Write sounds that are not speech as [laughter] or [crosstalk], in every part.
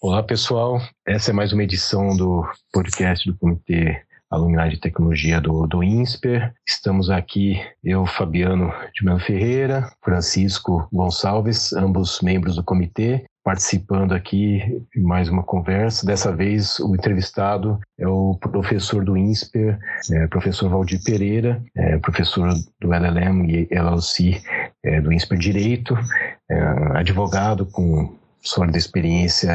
Olá, pessoal. Essa é mais uma edição do podcast do Comitê Alumni de Tecnologia do, do INSPER. Estamos aqui, eu, Fabiano de Melo Ferreira, Francisco Gonçalves, ambos membros do comitê, participando aqui de mais uma conversa. Dessa vez, o entrevistado é o professor do INSPER, é, professor Valdir Pereira, é, professor do LLM e LLC é, do INSPER Direito, é, advogado com sólida experiência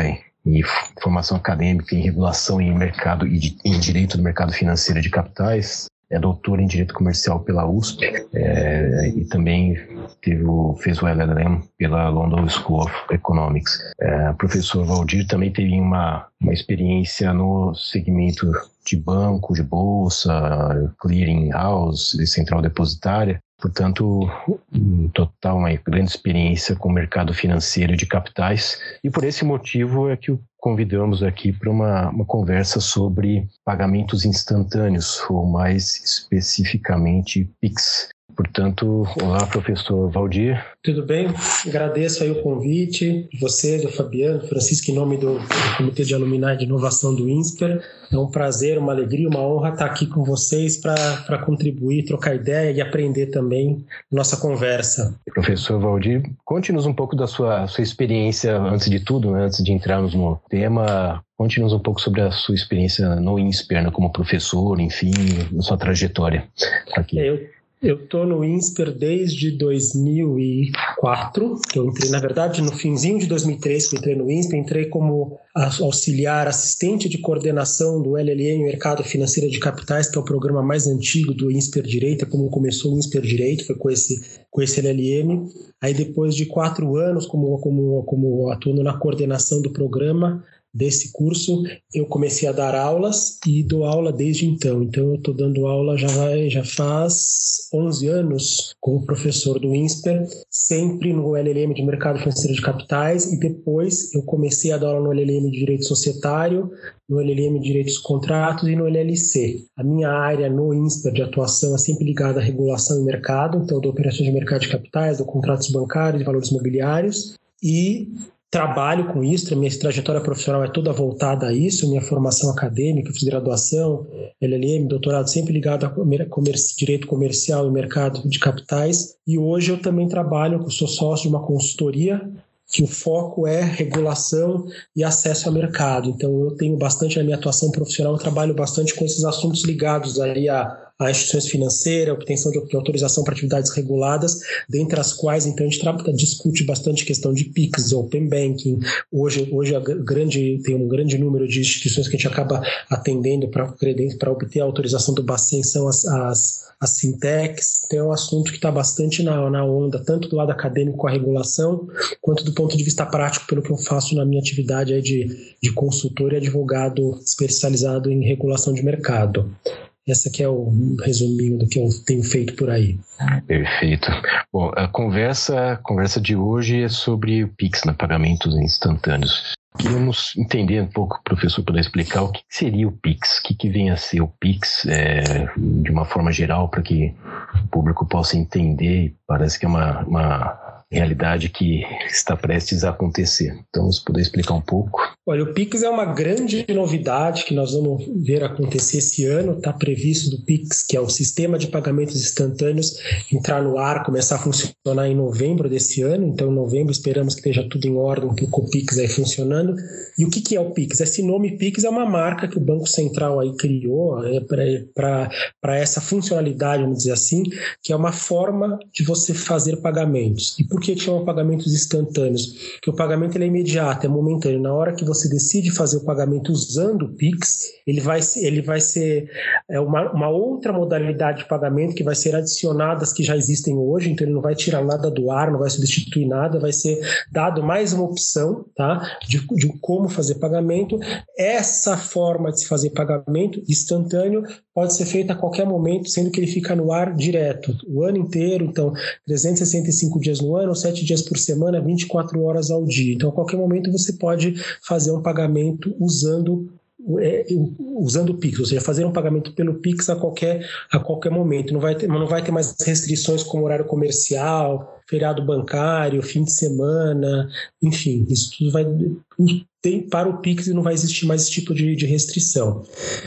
e formação acadêmica em regulação em mercado e em direito do mercado financeiro de capitais, é doutor em Direito Comercial pela USP é, e também teve o, fez o LLM pela London School of Economics. É, o professor Valdir também teve uma, uma experiência no segmento de banco, de bolsa, clearing house, de central depositária, Portanto, em total, uma grande experiência com o mercado financeiro de capitais. E por esse motivo é que o convidamos aqui para uma, uma conversa sobre pagamentos instantâneos, ou mais especificamente PIX. Portanto, olá, professor Valdir. Tudo bem? Agradeço aí o convite de você, do Fabiano, Francisco, em nome do Comitê de Alumni de Inovação do INSPER. É um prazer, uma alegria, uma honra estar aqui com vocês para contribuir, trocar ideia e aprender também nossa conversa. Professor Valdir, conte-nos um pouco da sua, sua experiência, antes de tudo, né, antes de entrarmos no tema, Conte-nos um pouco sobre a sua experiência no INSPER, né, como professor, enfim, a sua trajetória aqui. Eu eu estou no INSPER desde 2004. Eu entrei, na verdade, no finzinho de 2003 que entrei no INSPER, entrei como auxiliar assistente de coordenação do LLM Mercado Financeiro de Capitais, que é o programa mais antigo do INSPER Direito, é como começou o INSPER Direito, foi com esse, com esse LLM. Aí depois de quatro anos como, como, como atuando na coordenação do programa, desse curso, eu comecei a dar aulas e dou aula desde então. Então, eu estou dando aula já, já faz 11 anos como professor do INSPER, sempre no LLM de Mercado Financeiro de Capitais, e depois eu comecei a dar aula no LLM de Direito Societário, no LLM de Direitos Contratos e no LLC. A minha área no INSPER de atuação é sempre ligada à regulação e mercado, então eu dou operações de mercado de capitais, dou contratos bancários e valores mobiliários, e trabalho com isso, minha trajetória profissional é toda voltada a isso, minha formação acadêmica, fiz graduação, LLM, doutorado, sempre ligado a comerci, direito comercial e mercado de capitais. E hoje eu também trabalho, sou sócio de uma consultoria que o foco é regulação e acesso ao mercado. Então eu tenho bastante na minha atuação profissional, eu trabalho bastante com esses assuntos ligados ali a a instituições financeiras, obtenção de autorização para atividades reguladas, dentre as quais então a gente discute bastante questão de PIX, Open Banking. Hoje, hoje a grande, tem um grande número de instituições que a gente acaba atendendo para obter a autorização do Bacen, são as, as, as fintechs. Então é um assunto que está bastante na, na onda, tanto do lado acadêmico com a regulação, quanto do ponto de vista prático, pelo que eu faço na minha atividade de, de consultor e advogado especializado em regulação de mercado. Essa que é o resuminho do que eu tenho feito por aí. Perfeito. Bom, a conversa, a conversa de hoje é sobre o Pix, né, pagamentos instantâneos. Queríamos entender um pouco, professor, para explicar o que seria o Pix, o que, que vem a ser o Pix é, de uma forma geral, para que o público possa entender. Parece que é uma, uma realidade que está prestes a acontecer. Então, se puder explicar um pouco. Olha, o Pix é uma grande novidade que nós vamos ver acontecer esse ano. Está previsto do Pix, que é o sistema de pagamentos instantâneos, entrar no ar, começar a funcionar em novembro desse ano. Então, em novembro, esperamos que esteja tudo em ordem, que o Copix aí funcionando. E o que, que é o Pix? Esse nome Pix é uma marca que o Banco Central aí criou é, para essa funcionalidade, vamos dizer assim, que é uma forma de você fazer pagamentos. E por que chama pagamentos instantâneos? Que o pagamento é imediato, é momentâneo. Na hora que você decide fazer o pagamento usando o Pix, ele vai, ele vai ser é uma, uma outra modalidade de pagamento que vai ser adicionada às que já existem hoje, então ele não vai tirar nada do ar, não vai substituir nada, vai ser dado mais uma opção tá, de, de como fazer pagamento. Essa forma de se fazer pagamento instantâneo pode ser feita a qualquer momento, sendo que ele fica no ar direto, o ano inteiro, então 365 dias no ano, 7 dias por semana, 24 horas ao dia. Então, a qualquer momento você pode fazer um pagamento usando é, usando o Pix, ou seja, fazer um pagamento pelo Pix a qualquer, a qualquer momento. Não vai, ter, não vai ter mais restrições como horário comercial, feriado bancário, fim de semana, enfim, isso tudo vai tem para o Pix e não vai existir mais esse tipo de, de restrição.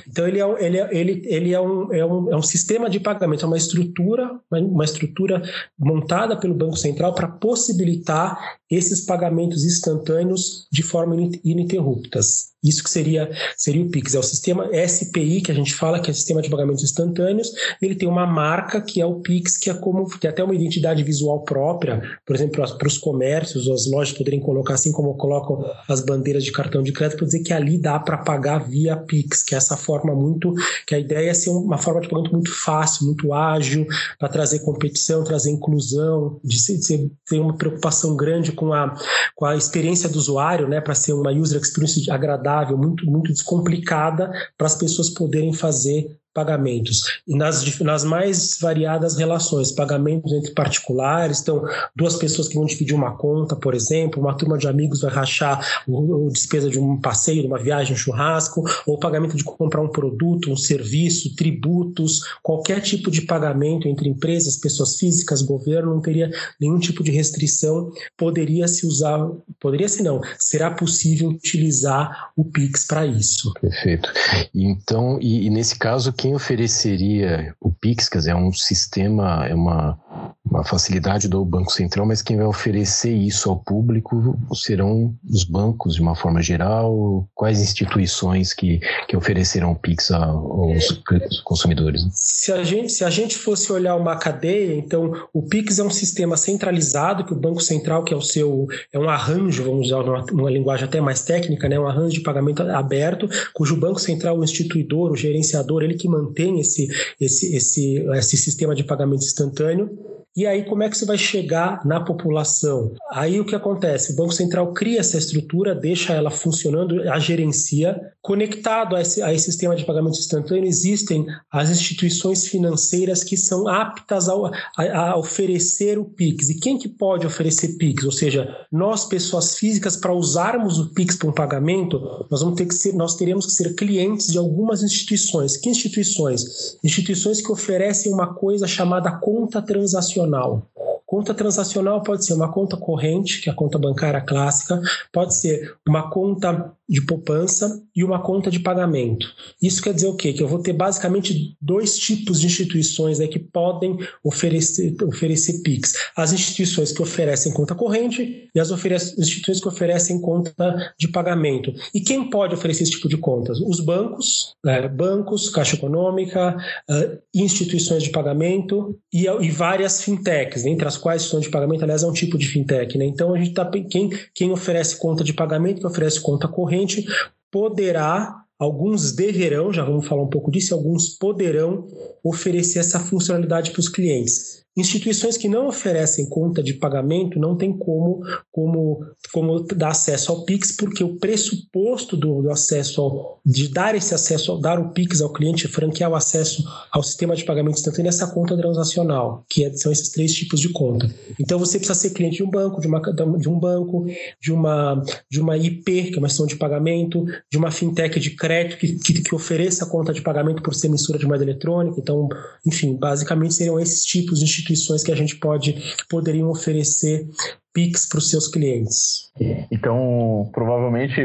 Então ele é, ele, é, ele, ele é, um, é, um, é um sistema de pagamento, é uma estrutura, uma estrutura montada pelo Banco Central para possibilitar esses pagamentos instantâneos de forma ininterruptas. Isso que seria, seria o Pix. É o sistema SPI, que a gente fala que é Sistema de Pagamentos Instantâneos. Ele tem uma marca que é o Pix, que é como que é até uma identidade visual própria, por exemplo, para os comércios, as lojas poderem colocar assim como colocam as bandeiras de cartão de crédito, para dizer que ali dá para pagar via Pix, que é essa forma muito. que a ideia é ser uma forma de pagamento muito fácil, muito ágil, para trazer competição, trazer inclusão, de, ser, de ter uma preocupação grande com a, com a experiência do usuário, né, para ser uma user experience agradável, muito, muito descomplicada, para as pessoas poderem fazer pagamentos. E nas, nas mais variadas relações, pagamentos entre particulares, então, duas pessoas que vão dividir uma conta, por exemplo, uma turma de amigos vai rachar o, o despesa de um passeio, de uma viagem, um churrasco, ou pagamento de comprar um produto, um serviço, tributos, qualquer tipo de pagamento entre empresas, pessoas físicas, governo, não teria nenhum tipo de restrição, poderia se usar, poderia se não, será possível utilizar o Pix para isso. Perfeito. Então, e, e nesse caso, quem ofereceria o Pix, quer dizer, é um sistema, é uma, uma facilidade do Banco Central, mas quem vai oferecer isso ao público serão os bancos, de uma forma geral? Quais instituições que, que oferecerão o Pix aos consumidores? Se a, gente, se a gente fosse olhar uma cadeia, então o Pix é um sistema centralizado que o Banco Central, que é o seu, é um arranjo, vamos usar uma, uma linguagem até mais técnica, né, um arranjo de pagamento aberto, cujo Banco Central, o instituidor, o gerenciador, ele que mantém esse, esse, esse, esse sistema de pagamento instantâneo. E aí, como é que você vai chegar na população? Aí o que acontece? O Banco Central cria essa estrutura, deixa ela funcionando, a gerencia. Conectado a esse, a esse sistema de pagamento instantâneo, existem as instituições financeiras que são aptas a, a, oferecer o PIX. E quem que pode oferecer PIX? Ou seja, nós, pessoas físicas, para usarmos o PIX para um pagamento, nós vamos ter que ser, nós teremos que ser clientes de algumas instituições. Que instituições? Instituições que oferecem uma coisa chamada conta transacional transacional. Conta transacional pode ser uma conta corrente, que é a conta bancária clássica, pode ser uma conta de poupança e uma conta de pagamento. Isso quer dizer o quê? Que eu vou ter basicamente dois tipos de instituições né, que podem oferecer, oferecer PIX. As instituições que oferecem conta corrente e as instituições que oferecem conta de pagamento. E quem pode oferecer esse tipo de contas? Os bancos, né, bancos, Caixa Econômica, uh, instituições de pagamento e, e, várias fintechs, né, entre as quais instituições de pagamento, aliás, é um tipo de fintech. Né? Então, a gente está quem, quem oferece conta de pagamento, que oferece conta corrente, poderá, alguns deverão, já vamos falar um pouco disso, alguns poderão oferecer essa funcionalidade para os clientes. Instituições que não oferecem conta de pagamento não tem como, como, como dar acesso ao Pix, porque o pressuposto do, do acesso ao, de dar esse acesso, dar o Pix ao cliente, franquear o acesso ao sistema de pagamento instantâneo, é essa conta transacional, que é, são esses três tipos de conta. Então você precisa ser cliente de um banco, de, uma, de um banco, de uma, de uma IP, que é uma instituição de pagamento, de uma fintech de crédito que, que, que ofereça conta de pagamento por ser mistura de moeda eletrônica. Então, enfim, basicamente seriam esses tipos de instituições instituições que a gente pode poderiam oferecer Pix para os seus clientes. Então, provavelmente,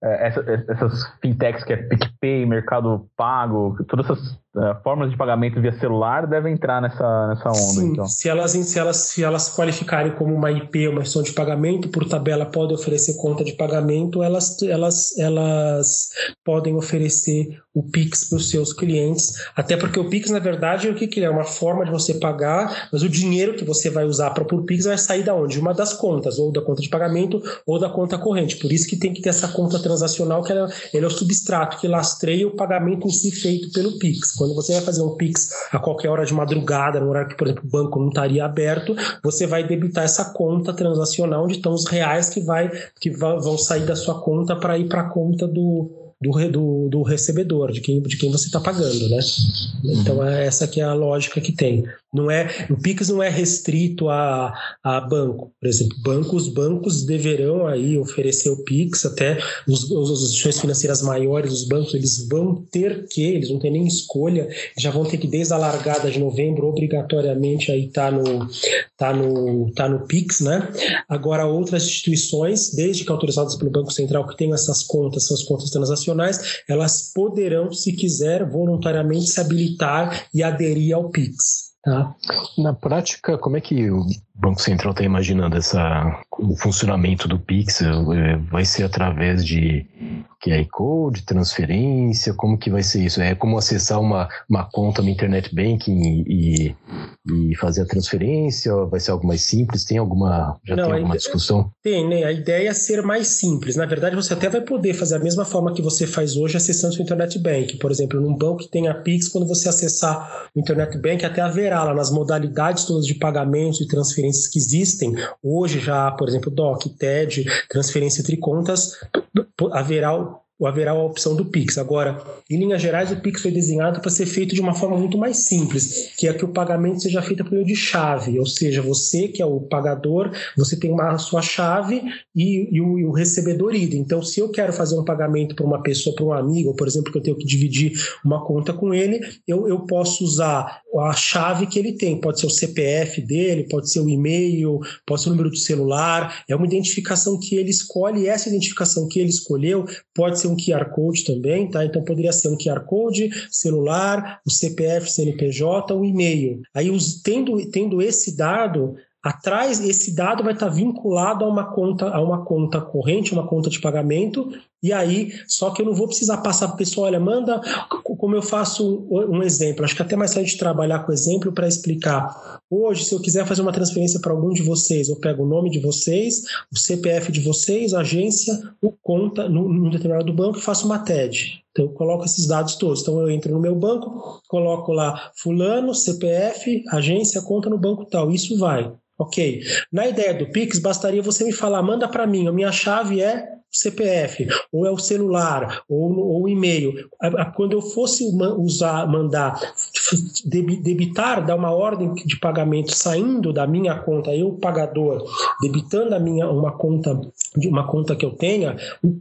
é, essas fintechs que é PicPay, Mercado Pago, todas essas é, formas de pagamento via celular devem entrar nessa, nessa onda. Sim, então. se, elas, se, elas, se elas qualificarem como uma IP, uma instituição de pagamento, por tabela pode oferecer conta de pagamento, elas, elas, elas podem oferecer o Pix para os seus clientes, até porque o Pix, na verdade, o que, que é? Uma forma de você pagar, mas o dinheiro que você vai usar para o Pix vai sair da onde? Uma das das contas, ou da conta de pagamento ou da conta corrente. Por isso que tem que ter essa conta transacional, que ela, ele é o substrato que lastreia o pagamento em si feito pelo Pix. Quando você vai fazer um Pix a qualquer hora de madrugada, no horário que, por exemplo, o banco não estaria aberto, você vai debitar essa conta transacional onde estão os reais que, vai, que vão sair da sua conta para ir para a conta do, do, do, do recebedor, de quem, de quem você está pagando, né? Então é essa que é a lógica que tem. Não é, o Pix não é restrito a, a banco, por exemplo, bancos, bancos deverão aí oferecer o Pix, até os, as instituições financeiras maiores, os bancos, eles vão ter que, eles não têm nem escolha, já vão ter que desde a largada de novembro obrigatoriamente aí tá no tá no tá no Pix, né? Agora outras instituições, desde que autorizadas pelo Banco Central que tenham essas contas, são as contas transacionais, elas poderão, se quiser, voluntariamente se habilitar e aderir ao Pix. Tá? Na prática, como é que Banco Central está imaginando essa, o funcionamento do Pix? É, vai ser através de QR Code, transferência? Como que vai ser isso? É como acessar uma, uma conta no Internet Banking e, e fazer a transferência? Vai ser algo mais simples? Tem alguma, já Não, tem alguma discussão? Tem, né? A ideia é ser mais simples. Na verdade, você até vai poder fazer a mesma forma que você faz hoje acessando o Internet Banking. Por exemplo, num banco que tem a Pix, quando você acessar o Internet Banking, até haverá lá nas modalidades todas de pagamentos e que existem. Hoje já, por exemplo, DOC, TED, transferência entre contas, haverá haverá a opção do Pix. Agora, em linhas gerais, o Pix foi desenhado para ser feito de uma forma muito mais simples, que é que o pagamento seja feito por meio de chave, ou seja, você que é o pagador, você tem uma a sua chave e, e, o, e o, recebedor idem. Então, se eu quero fazer um pagamento para uma pessoa, para um amigo, por exemplo, que eu tenho que dividir uma conta com ele, eu, eu posso usar a chave que ele tem. Pode ser o CPF dele, pode ser o e-mail, pode ser o número do celular. É uma identificação que ele escolhe e essa identificação que ele escolheu pode ser um QR Code também, tá? Então poderia ser um QR Code, celular, o CPF, CNPJ, o e-mail. Aí, os, tendo, tendo esse dado, atrás esse dado vai estar vinculado a uma conta a uma conta corrente, uma conta de pagamento e aí, só que eu não vou precisar passar para o pessoal, olha, manda como eu faço um exemplo. Acho que até mais tarde trabalhar com exemplo para explicar. Hoje, se eu quiser fazer uma transferência para algum de vocês, eu pego o nome de vocês, o CPF de vocês, a agência, o conta no, no determinado banco e faço uma TED. Então, eu coloco esses dados todos. Então, eu entro no meu banco, coloco lá fulano, CPF, agência, conta no banco tal. Isso vai. Ok. Na ideia do Pix, bastaria você me falar, manda para mim, a minha chave é CPF, ou é o celular, ou, o e-mail. Quando eu fosse usar, mandar debitar, dar uma ordem de pagamento saindo da minha conta, eu pagador, debitando a minha uma conta de uma conta que eu tenha,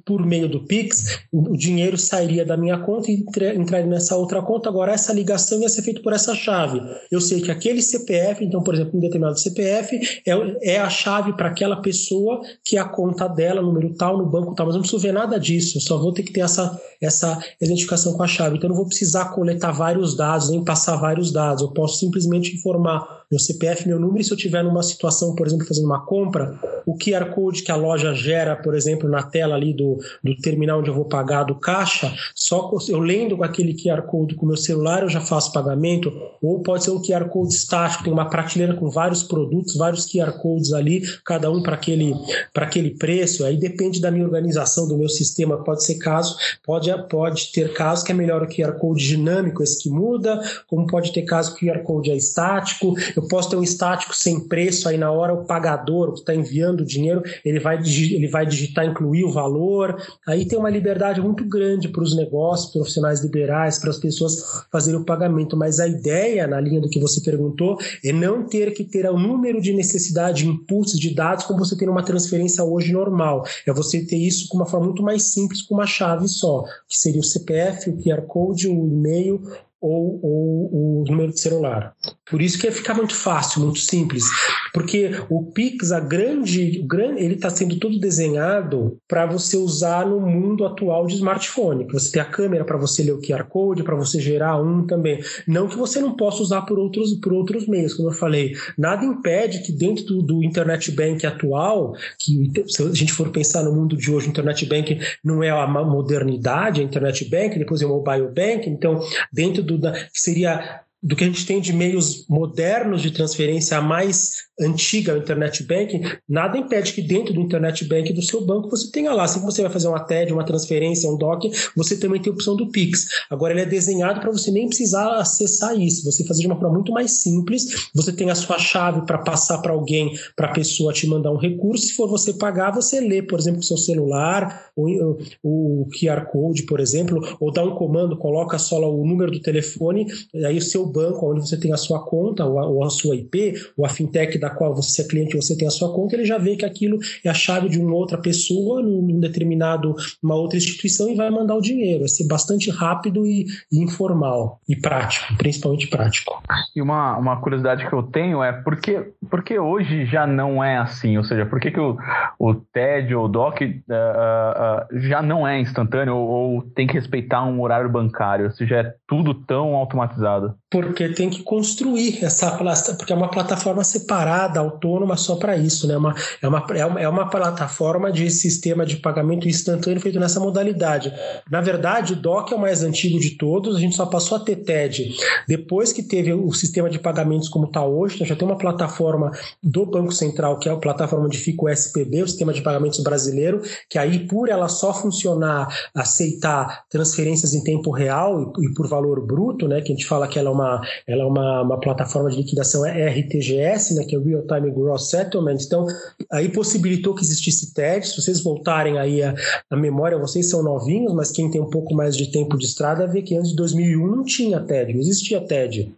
por meio do Pix, o dinheiro sairia da minha conta e entraria nessa outra conta. Agora, essa ligação ia ser feita por essa chave. Eu sei que aquele CPF, então, por exemplo, um determinado CPF, é, é a chave para aquela pessoa que é a conta dela, número tal, no banco tá, mas não preciso ver nada disso, eu só vou ter que ter essa, essa identificação com a chave. Então, eu não vou precisar coletar vários dados, nem passar vários dados. Eu posso simplesmente informar meu CPF, meu número, e se eu tiver numa situação, por exemplo, fazendo uma compra, o QR Code que a loja gera, por exemplo, na tela ali do, do terminal onde eu vou pagar do caixa, só eu lendo com aquele QR Code com o meu celular, eu já faço pagamento, ou pode ser um QR Code estático, tem uma prateleira com vários produtos, vários QR Codes ali, cada um para aquele, aquele preço, aí depende da minha organização, do meu sistema, pode ser caso, pode, pode ter caso que é melhor o QR Code dinâmico, esse que muda, como pode ter caso que o QR Code é estático, eu posso ter um estático sem preço, aí na hora o pagador, que está enviando o dinheiro, ele vai, ele vai digitar, incluir o valor. Aí tem uma liberdade muito grande para os negócios, profissionais liberais, para as pessoas fazerem o pagamento. Mas a ideia, na linha do que você perguntou, é não ter que ter o número de necessidade de inputs de dados como você tem numa transferência hoje normal. É você ter isso com uma forma muito mais simples, com uma chave só, que seria o CPF, o QR Code, o e-mail ou, ou, o número de celular. Por isso que fica muito fácil, muito simples, porque o Pix, a grande, grande ele está sendo todo desenhado para você usar no mundo atual de smartphone, que você tem a câmera para você ler o QR Code, para você gerar um também. Não que você não possa usar por outros, por outros meios, como eu falei. Nada impede que dentro do, do Internet Bank atual, que se a gente for pensar no mundo de hoje, o Internet Bank não é a modernidade, a Internet Bank, depois é o Mobile Bank, então dentro do, da, que seria do que a gente tem de meios modernos de transferência mais antiga ao Internet Banking, nada impede que dentro do Internet Banking do seu banco você tenha lá. Assim que você vai fazer uma TED, uma transferência, um DOC, você também tem a opção do Pix. Agora ele é desenhado para você nem precisar acessar isso, você fazer de uma forma muito mais simples. Você tem a sua chave para passar para alguém, para a pessoa te mandar um recurso. Se for você pagar, você lê, por exemplo, o seu celular, o, o QR Code, por exemplo, ou dá um comando, coloca só lá o número do telefone, aí o seu banco, onde você tem a sua conta, ou a, ou a sua IP, ou a fintech da qual você é cliente, você tem a sua conta, ele já vê que aquilo é a chave de uma outra pessoa, num determinado, uma outra instituição, e vai mandar o dinheiro. Vai ser bastante rápido e, e informal, e prático, principalmente prático. E uma, uma curiosidade que eu tenho é por que, por que hoje já não é assim? Ou seja, por que, que o, o TED ou o DOC uh, uh, já não é instantâneo ou, ou tem que respeitar um horário bancário? Se já é tudo tão automatizado? Porque tem que construir essa plataforma, porque é uma plataforma separada, autônoma só para isso, né? Uma, é, uma, é, uma, é uma plataforma de sistema de pagamento instantâneo feito nessa modalidade. Na verdade, o DOC é o mais antigo de todos, a gente só passou a ter TED. Depois que teve o sistema de pagamentos como está hoje, então já tem uma plataforma do Banco Central, que é a plataforma onde fica o SPB, o Sistema de Pagamentos Brasileiro, que aí, por ela só funcionar, aceitar transferências em tempo real e, e por valor bruto, né, que a gente fala que ela é uma, ela é uma, uma plataforma de liquidação RTGS, né, que é Real Time Gross Settlement, então aí possibilitou que existisse TED, se vocês voltarem aí a, a memória, vocês são novinhos, mas quem tem um pouco mais de tempo de estrada vê que antes de 2001 não tinha TED, não existia TED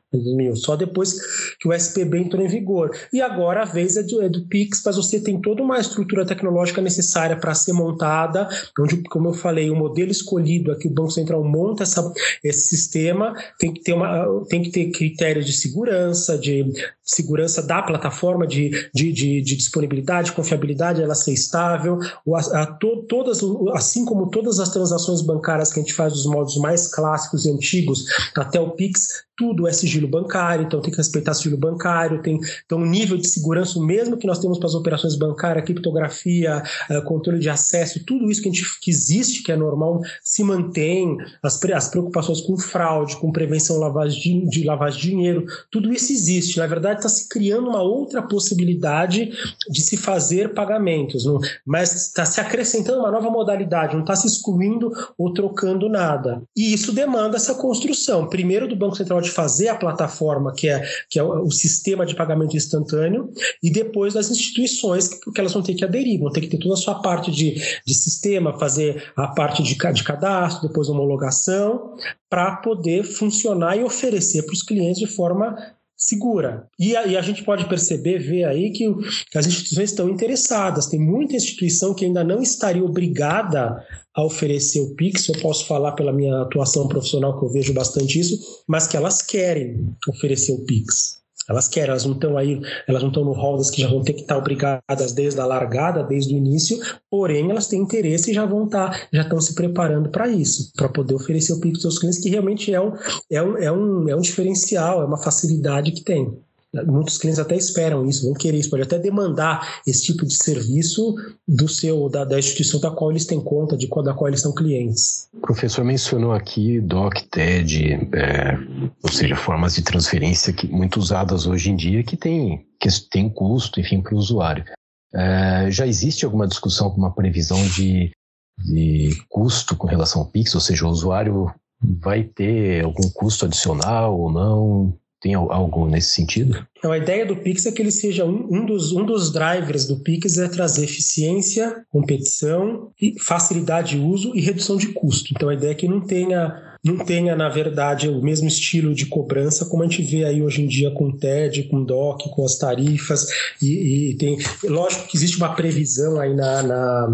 só depois que o SPB entrou em vigor. E agora a vez é do, é do Pix, mas você tem toda uma estrutura tecnológica necessária para ser montada, onde, como eu falei, o modelo escolhido aqui, o Banco Central monta essa, esse sistema, tem que ter, uma, tem que ter critérios de segurança, de segurança da plataforma, de, de, de, de disponibilidade, confiabilidade, ela ser estável, a, a, to, todas, assim como todas as transações bancárias que a gente faz dos modos mais clássicos e antigos até o Pix, tudo é sigilo bancário, então tem que respeitar sigilo bancário, tem então nível de segurança, o mesmo que nós temos para as operações bancárias, criptografia, uh, controle de acesso, tudo isso que, a gente, que existe, que é normal, se mantém, as, as preocupações com fraude, com prevenção lavagem de lavagem de dinheiro, tudo isso existe. Na verdade, está se criando uma outra possibilidade de se fazer pagamentos, não, mas está se acrescentando uma nova modalidade, não está se excluindo ou trocando nada. E isso demanda essa construção, primeiro do Banco Central de pode fazer a plataforma, que é, que é o sistema de pagamento instantâneo, e depois das instituições, porque elas vão ter que aderir, vão ter que ter toda a sua parte de, de sistema, fazer a parte de, de cadastro, depois homologação, para poder funcionar e oferecer para os clientes de forma segura. E a, e a, gente pode perceber, ver aí que, que, as instituições estão interessadas. Tem muita instituição que ainda não estaria obrigada a oferecer o Pix. Eu posso falar pela minha atuação profissional que eu vejo bastante isso, mas que elas querem oferecer o Pix. Elas querem, elas não estão aí, elas não estão no rol das que já vão ter que estar obrigadas desde a largada, desde o início, porém elas têm interesse e já vão estar, já estão se preparando para isso, para poder oferecer o Pix aos seus clientes, que realmente é um, é, um, é, um, é um diferencial, é uma facilidade que tem. Muitos clientes até esperam isso, vão querer isso, pode até demandar esse tipo de serviço do seu da, da instituição da qual eles têm conta, de qual, da qual eles são clientes. O professor mencionou aqui DOC, TED, é, ou seja, formas de transferência que, muito usadas hoje em dia que tem, que tem custo, enfim, para o usuário. É, já existe alguma discussão, alguma previsão de, de custo com relação ao Pix, ou seja, o usuário vai ter algum custo adicional ou não? Tem algo nesse sentido? Então, a ideia do Pix é que ele seja um, um, dos, um dos drivers do Pix é trazer eficiência, competição, facilidade de uso e redução de custo. Então, a ideia é que não tenha não tenha, na verdade, o mesmo estilo de cobrança como a gente vê aí hoje em dia com o TED, com o DOC, com as tarifas, e, e tem, lógico que existe uma previsão aí na, na,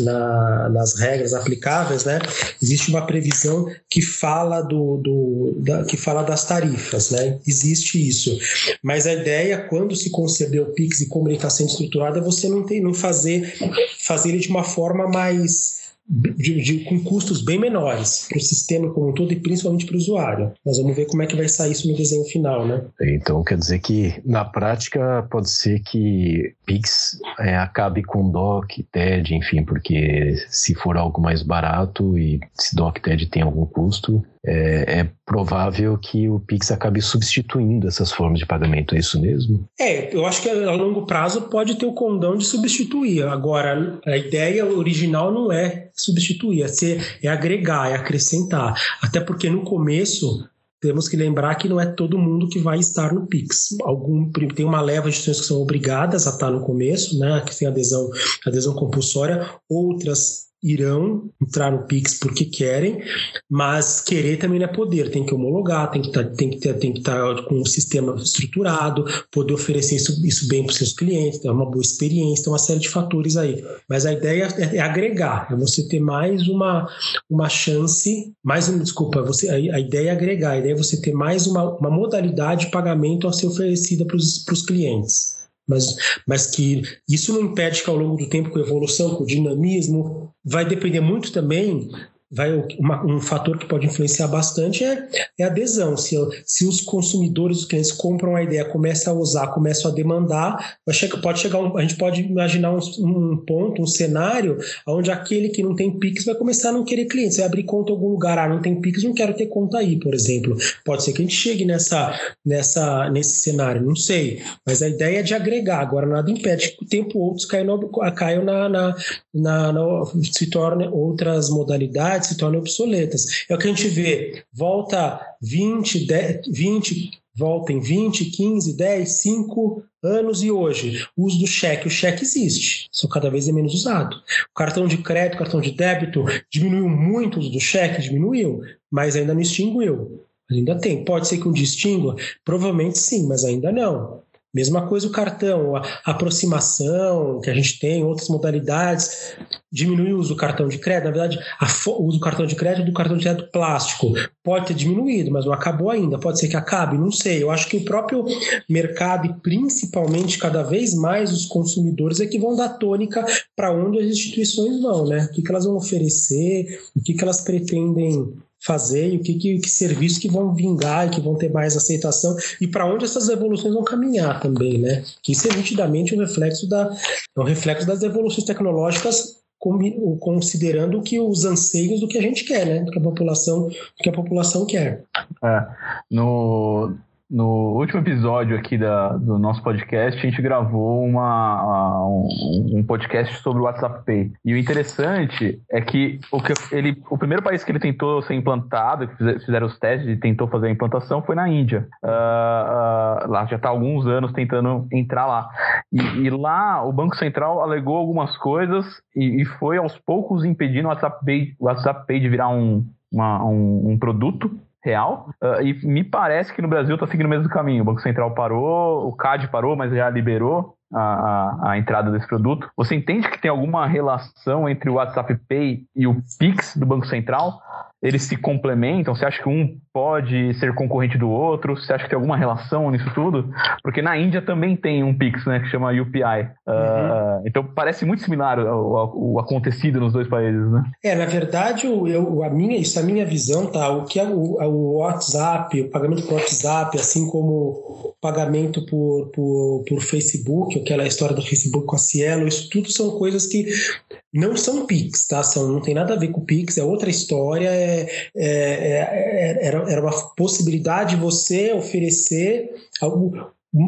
na, nas regras aplicáveis, né? Existe uma previsão que fala do, do da, que fala das tarifas, né? Existe isso, mas a ideia quando se concebeu o Pix e como ele está sendo estruturado é você não tem, não fazer fazer ele de uma forma mais de, de, com custos bem menores para o sistema como um todo e principalmente para o usuário. Nós vamos ver como é que vai sair isso no desenho final, né? Então quer dizer que na prática pode ser que Pix é, acabe com DOC, TED, enfim, porque se for algo mais barato e se DOC, TED tem algum custo, é, é, provável que o Pix acabe substituindo essas formas de pagamento, é isso mesmo? É, eu acho que a longo prazo pode ter o condão de substituir. Agora, a ideia original não é substituir, é, ser, é agregar, é acrescentar. Até porque no começo temos que lembrar que não é todo mundo que vai estar no Pix. Algum, tem uma leva de instituições que são obrigadas a estar no começo, né, que tem adesão, adesão compulsória, outras irão entrar no Pix porque querem, mas querer também não é poder, tem que homologar, tem que tá, estar tá com um sistema estruturado, poder oferecer isso, isso bem para os seus clientes, ter uma boa experiência, tem uma série de fatores aí. Mas a ideia é, é agregar, é você ter mais uma, uma chance, mais desculpa, você, a, a ideia é agregar, a ideia é você ter mais uma, uma modalidade de pagamento a ser oferecida para os clientes mas, mas que isso não impede que ao longo do tempo, com evolução, com dinamismo, vai depender muito também vai uma, um fator que pode influenciar bastante é, é adesão. Se, se os consumidores, os clientes compram a ideia, começam a usar, começam a demandar, pode chegar um, a gente pode imaginar um, um, ponto, um cenário, onde aquele que não tem Pix vai começar a não querer clientes, vai abrir conta em algum lugar, ah, não tem Pix, não quero ter conta aí, por exemplo. Pode ser que a gente chegue nessa, nessa, nesse cenário, não sei. Mas a ideia é de agregar, agora nada impede que o tempo outros caiam, no, caiam na, na, na, na se tornem outras modalidades se tornam obsoletas. É o que a gente vê. Volta 20, 10, 20 volta em 20, 15, 10, 5 anos e hoje. O uso do cheque. O cheque existe, só cada vez é menos usado. O cartão de crédito, cartão de débito, diminuiu muito o uso do cheque? Diminuiu, mas ainda não extinguiu. Ainda tem. Pode ser que um distingua? Provavelmente sim, mas ainda não. Mesma coisa o cartão, a aproximação que a gente tem, outras modalidades, diminui o uso do cartão de crédito. Na verdade, o uso do cartão de crédito do cartão de crédito plástico pode ter diminuído, mas não acabou ainda. Pode ser que acabe, não sei. Eu acho que o próprio mercado e principalmente cada vez mais os consumidores é que vão dar tônica para onde as instituições vão, né? O que, que elas vão oferecer, o que, que elas pretendem fazer e o que, que, que serviços que vão vingar e que vão ter mais aceitação e para onde essas evoluções vão caminhar também, né? Que isso é nitidamente um reflexo da um reflexo das evoluções tecnológicas considerando que os anseios do que a gente quer, né? Do que a população, do que a população quer. É, no no último episódio aqui da, do nosso podcast, a gente gravou uma, um, um, podcast sobre o WhatsApp Pay. E o interessante é que o, que ele, o primeiro país que ele tentou ser implantado, que fizeram os testes e tentou fazer a implantação, foi na Índia. Uh, uh, lá já está há alguns anos tentando entrar lá. E, e, lá o Banco Central alegou algumas coisas e, e foi aos poucos impedindo o WhatsApp Pay, o WhatsApp Pay de virar um, uma, um, um produto real. Uh, e me parece que no Brasil está seguindo o mesmo caminho. O Banco Central parou, o CAD parou, mas já liberou a, a, a, entrada desse produto. Você entende que tem alguma relação entre o WhatsApp Pay e o Pix do Banco Central? Eles se complementam? Você acha que um pode ser concorrente do outro? Você acha que tem alguma relação nisso tudo? Porque na Índia também tem um Pix, né, que chama UPI. Uh, uhum. então parece muito similar o acontecido nos dois países, né? É, na verdade, eu, a minha, isso é a minha visão, tá? O que é o, o WhatsApp, o pagamento por WhatsApp, assim como o pagamento por, por, por Facebook, aquela história do Facebook com a Cielo, isso tudo são coisas que não são Pix, tá? São, não tem nada a ver com Pix, é outra história, é, é, é, era, era uma possibilidade de você oferecer algo,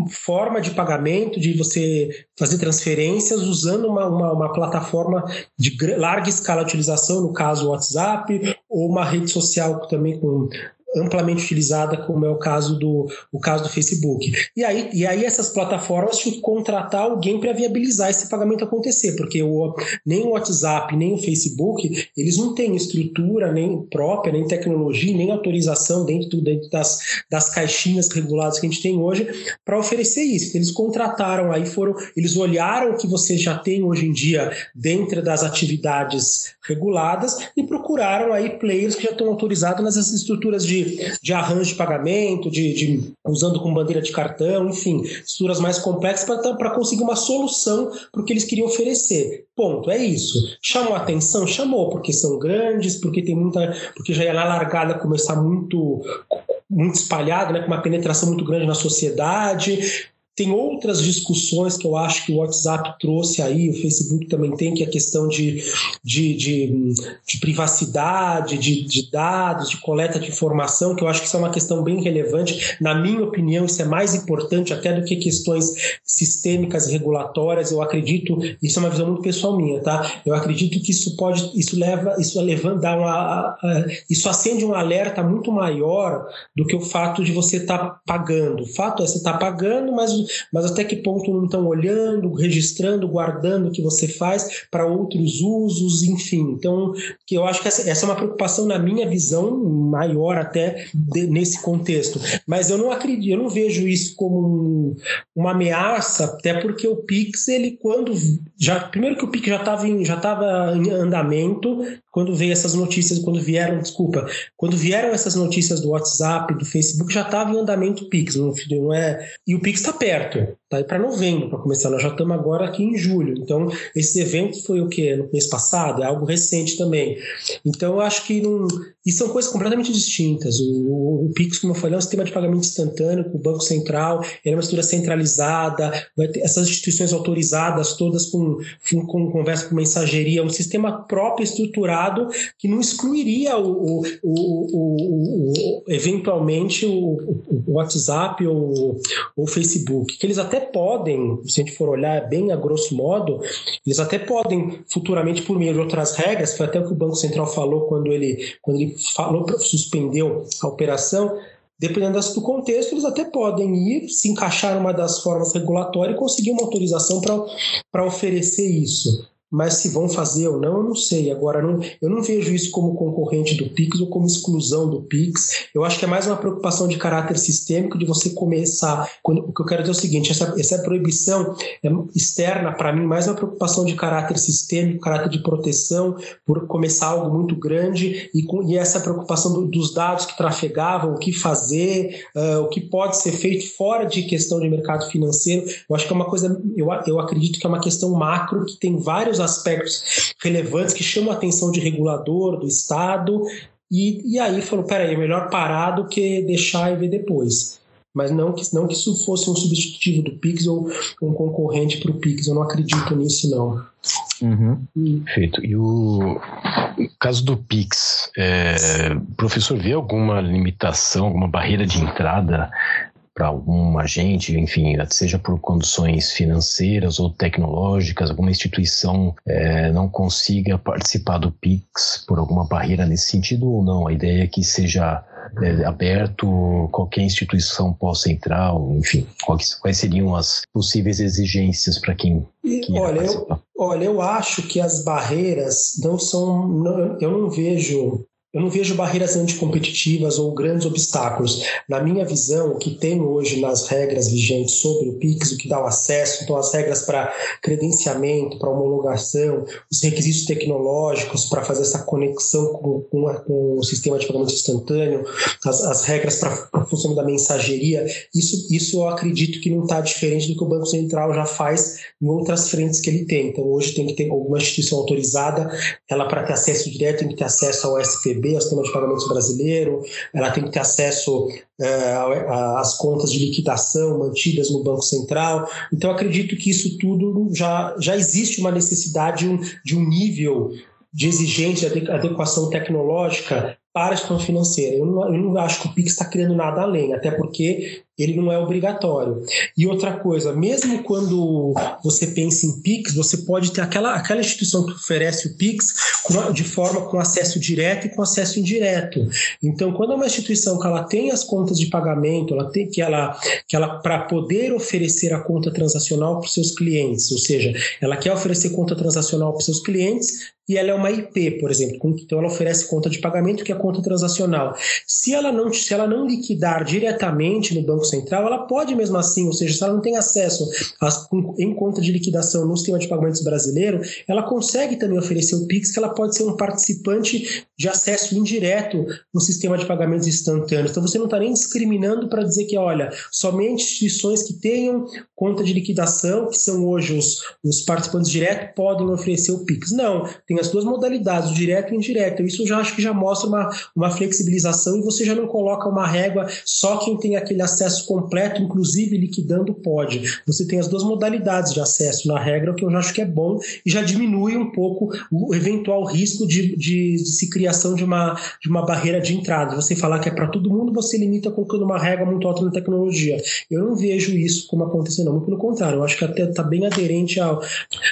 forma de pagamento, de você fazer transferências usando uma, uma, uma, plataforma de larga escala de utilização, no caso o WhatsApp, ou uma rede social também com amplamente utilizada, como é o caso do, o caso do Facebook. E aí, e aí essas plataformas tinham que contratar alguém para viabilizar esse pagamento acontecer, porque o, nem o WhatsApp, nem o Facebook, eles não têm estrutura nem própria, nem tecnologia, nem autorização dentro, dentro das, das caixinhas reguladas que a gente tem hoje para oferecer isso. Eles contrataram, aí foram, eles olharam o que você já tem hoje em dia dentro das atividades reguladas e procuraram aí players que já estão autorizados nessas estruturas de de, arranjo de pagamento, de, de, usando com bandeira de cartão, enfim, estruturas mais complexas para conseguir uma solução para o que eles queriam oferecer. Ponto, é isso. Chamou atenção? Chamou, porque são grandes, porque tem muita. porque já ia na largada começar muito muito espalhado, né, com uma penetração muito grande na sociedade, tem outras discussões que eu acho que o WhatsApp trouxe aí, o Facebook também tem, que é a questão de, de, de, de privacidade, de, de, dados, de coleta de informação, que eu acho que isso é uma questão bem relevante. Na minha opinião, isso é mais importante até do que questões sistêmicas e regulatórias. Eu acredito, isso é uma visão muito pessoal minha, tá? Eu acredito que isso pode, isso leva, isso levanta uma, isso acende um alerta muito maior do que o fato de você estar tá pagando. O fato é você estar tá pagando, mas mas até que ponto não estão olhando, registrando, guardando o que você faz para outros usos, enfim. Então, que eu acho que essa, é uma preocupação na minha visão maior até de, nesse contexto. Mas eu não acredito, eu não vejo isso como um, uma ameaça, até porque o Pix, ele quando já primeiro que o Pix já estava já estava em andamento, quando veio essas notícias, quando vieram, desculpa, quando vieram essas notícias do WhatsApp, do Facebook, já estava em andamento o Pix, não, é? E o Pix está perto, tá aí para novembro para começar. Nós já estamos agora aqui em julho. Então, esse evento foi o quê? No mês passado, é algo recente também. Então, eu acho que não, e são coisas completamente distintas. O, o, o, Pix, como eu falei, é um sistema de pagamento instantâneo com o Banco Central, ele é uma estrutura centralizada, vai ter essas instituições autorizadas, todas com, com, conversa com mensageria, um sistema próprio estruturado que não excluiria o, o eventualmente o, WhatsApp ou o Facebook, que eles até podem, se a gente for olhar bem a grosso modo, eles até podem futuramente, por meio de outras regras, foi até o que o Banco Central falou quando ele, quando ele falou, suspendeu a operação, dependendo do contexto, eles até podem ir se encaixar uma das formas regulatórias e conseguir uma autorização para oferecer isso. Mas se vão fazer ou não, eu não sei. Agora, não, eu não vejo isso como concorrente do Pix ou como exclusão do Pix. Eu acho que é mais uma preocupação de caráter sistêmico de você começar. Quando, o que eu quero dizer é o seguinte: essa, essa proibição é externa, para mim, mais uma preocupação de caráter sistêmico, caráter de proteção, por começar algo muito grande e, com, e essa preocupação do, dos dados que trafegavam, o que fazer, uh, o que pode ser feito fora de questão de mercado financeiro. Eu acho que é uma coisa, eu, eu acredito que é uma questão macro que tem vários aspectos relevantes que chamam a atenção de regulador, do Estado, e, e aí falou, peraí, é melhor parar do que deixar e ver depois. Mas não que, não que isso fosse um substitutivo do Pix ou um concorrente para o Pix, eu não acredito nisso não. Uhum. Perfeito. E o caso do Pix, é, professor, vê alguma limitação, alguma barreira de entrada para algum agente, enfim, seja por condições financeiras ou tecnológicas, alguma instituição é, não consiga participar do PIX por alguma barreira nesse sentido ou não? A ideia é que seja é, aberto, qualquer instituição possa entrar, enfim, quais, quais seriam as possíveis exigências para quem, quem olha, eu, olha, eu acho que as barreiras não são, não, eu não vejo eu não vejo barreiras anticompetitivas ou grandes obstáculos. Na minha visão, o que tem hoje nas regras vigentes sobre o PIX, o que dá o acesso, então as regras para credenciamento, para homologação, os requisitos tecnológicos para fazer essa conexão com, com, a, com, o sistema de pagamento instantâneo, as, as regras para o funcionamento da mensageria, isso, isso eu acredito que não está diferente do que o Banco Central já faz em outras frentes que ele tem. Então hoje tem que ter alguma instituição autorizada, ela para ter acesso direto tem que ter acesso ao SPB, ao sistema de pagamentos brasileiro, ela tem que ter acesso é, às contas de liquidação mantidas no Banco Central. Então, acredito que isso tudo já, já existe uma necessidade de um, de um nível de exigência de adequação tecnológica para a gestão financeira. Eu não, eu não acho que o PIX está criando nada além, até porque ele não é obrigatório. E outra coisa, mesmo quando você pensa em PIX, você pode ter aquela, aquela instituição que oferece o PIX de forma com acesso direto e com acesso indireto. Então, quando é uma instituição que ela tem as contas de pagamento, ela tem que ela, que ela para poder oferecer a conta transacional para os seus clientes, ou seja, ela quer oferecer conta transacional para os seus clientes e ela é uma IP, por exemplo, então ela oferece conta de pagamento que é conta transacional. Se ela não, se ela não liquidar diretamente no Banco Central, ela pode mesmo assim, ou seja, se ela não tem acesso às, em conta de liquidação no sistema de pagamentos brasileiro, ela consegue também oferecer o Pix, que ela pode ser um participante de acesso indireto no sistema de pagamentos instantâneos. Então você não está nem discriminando para dizer que, olha, somente instituições que tenham conta de liquidação, que são hoje os, os participantes diretos, podem oferecer o Pix. Não, tem as duas modalidades, o direto e o indireto. Isso eu já acho que já mostra uma, uma flexibilização e você já não coloca uma régua só quem tem aquele acesso acesso completo, inclusive liquidando, pode. Você tem as duas modalidades de acesso na regra, o que eu acho que é bom e já diminui um pouco o eventual risco de, de, de se criação de uma, de uma barreira de entrada. Você falar que é para todo mundo, você limita colocando uma regra muito alta na tecnologia. Eu não vejo isso como acontecendo, muito pelo contrário, eu acho que até está bem aderente ao,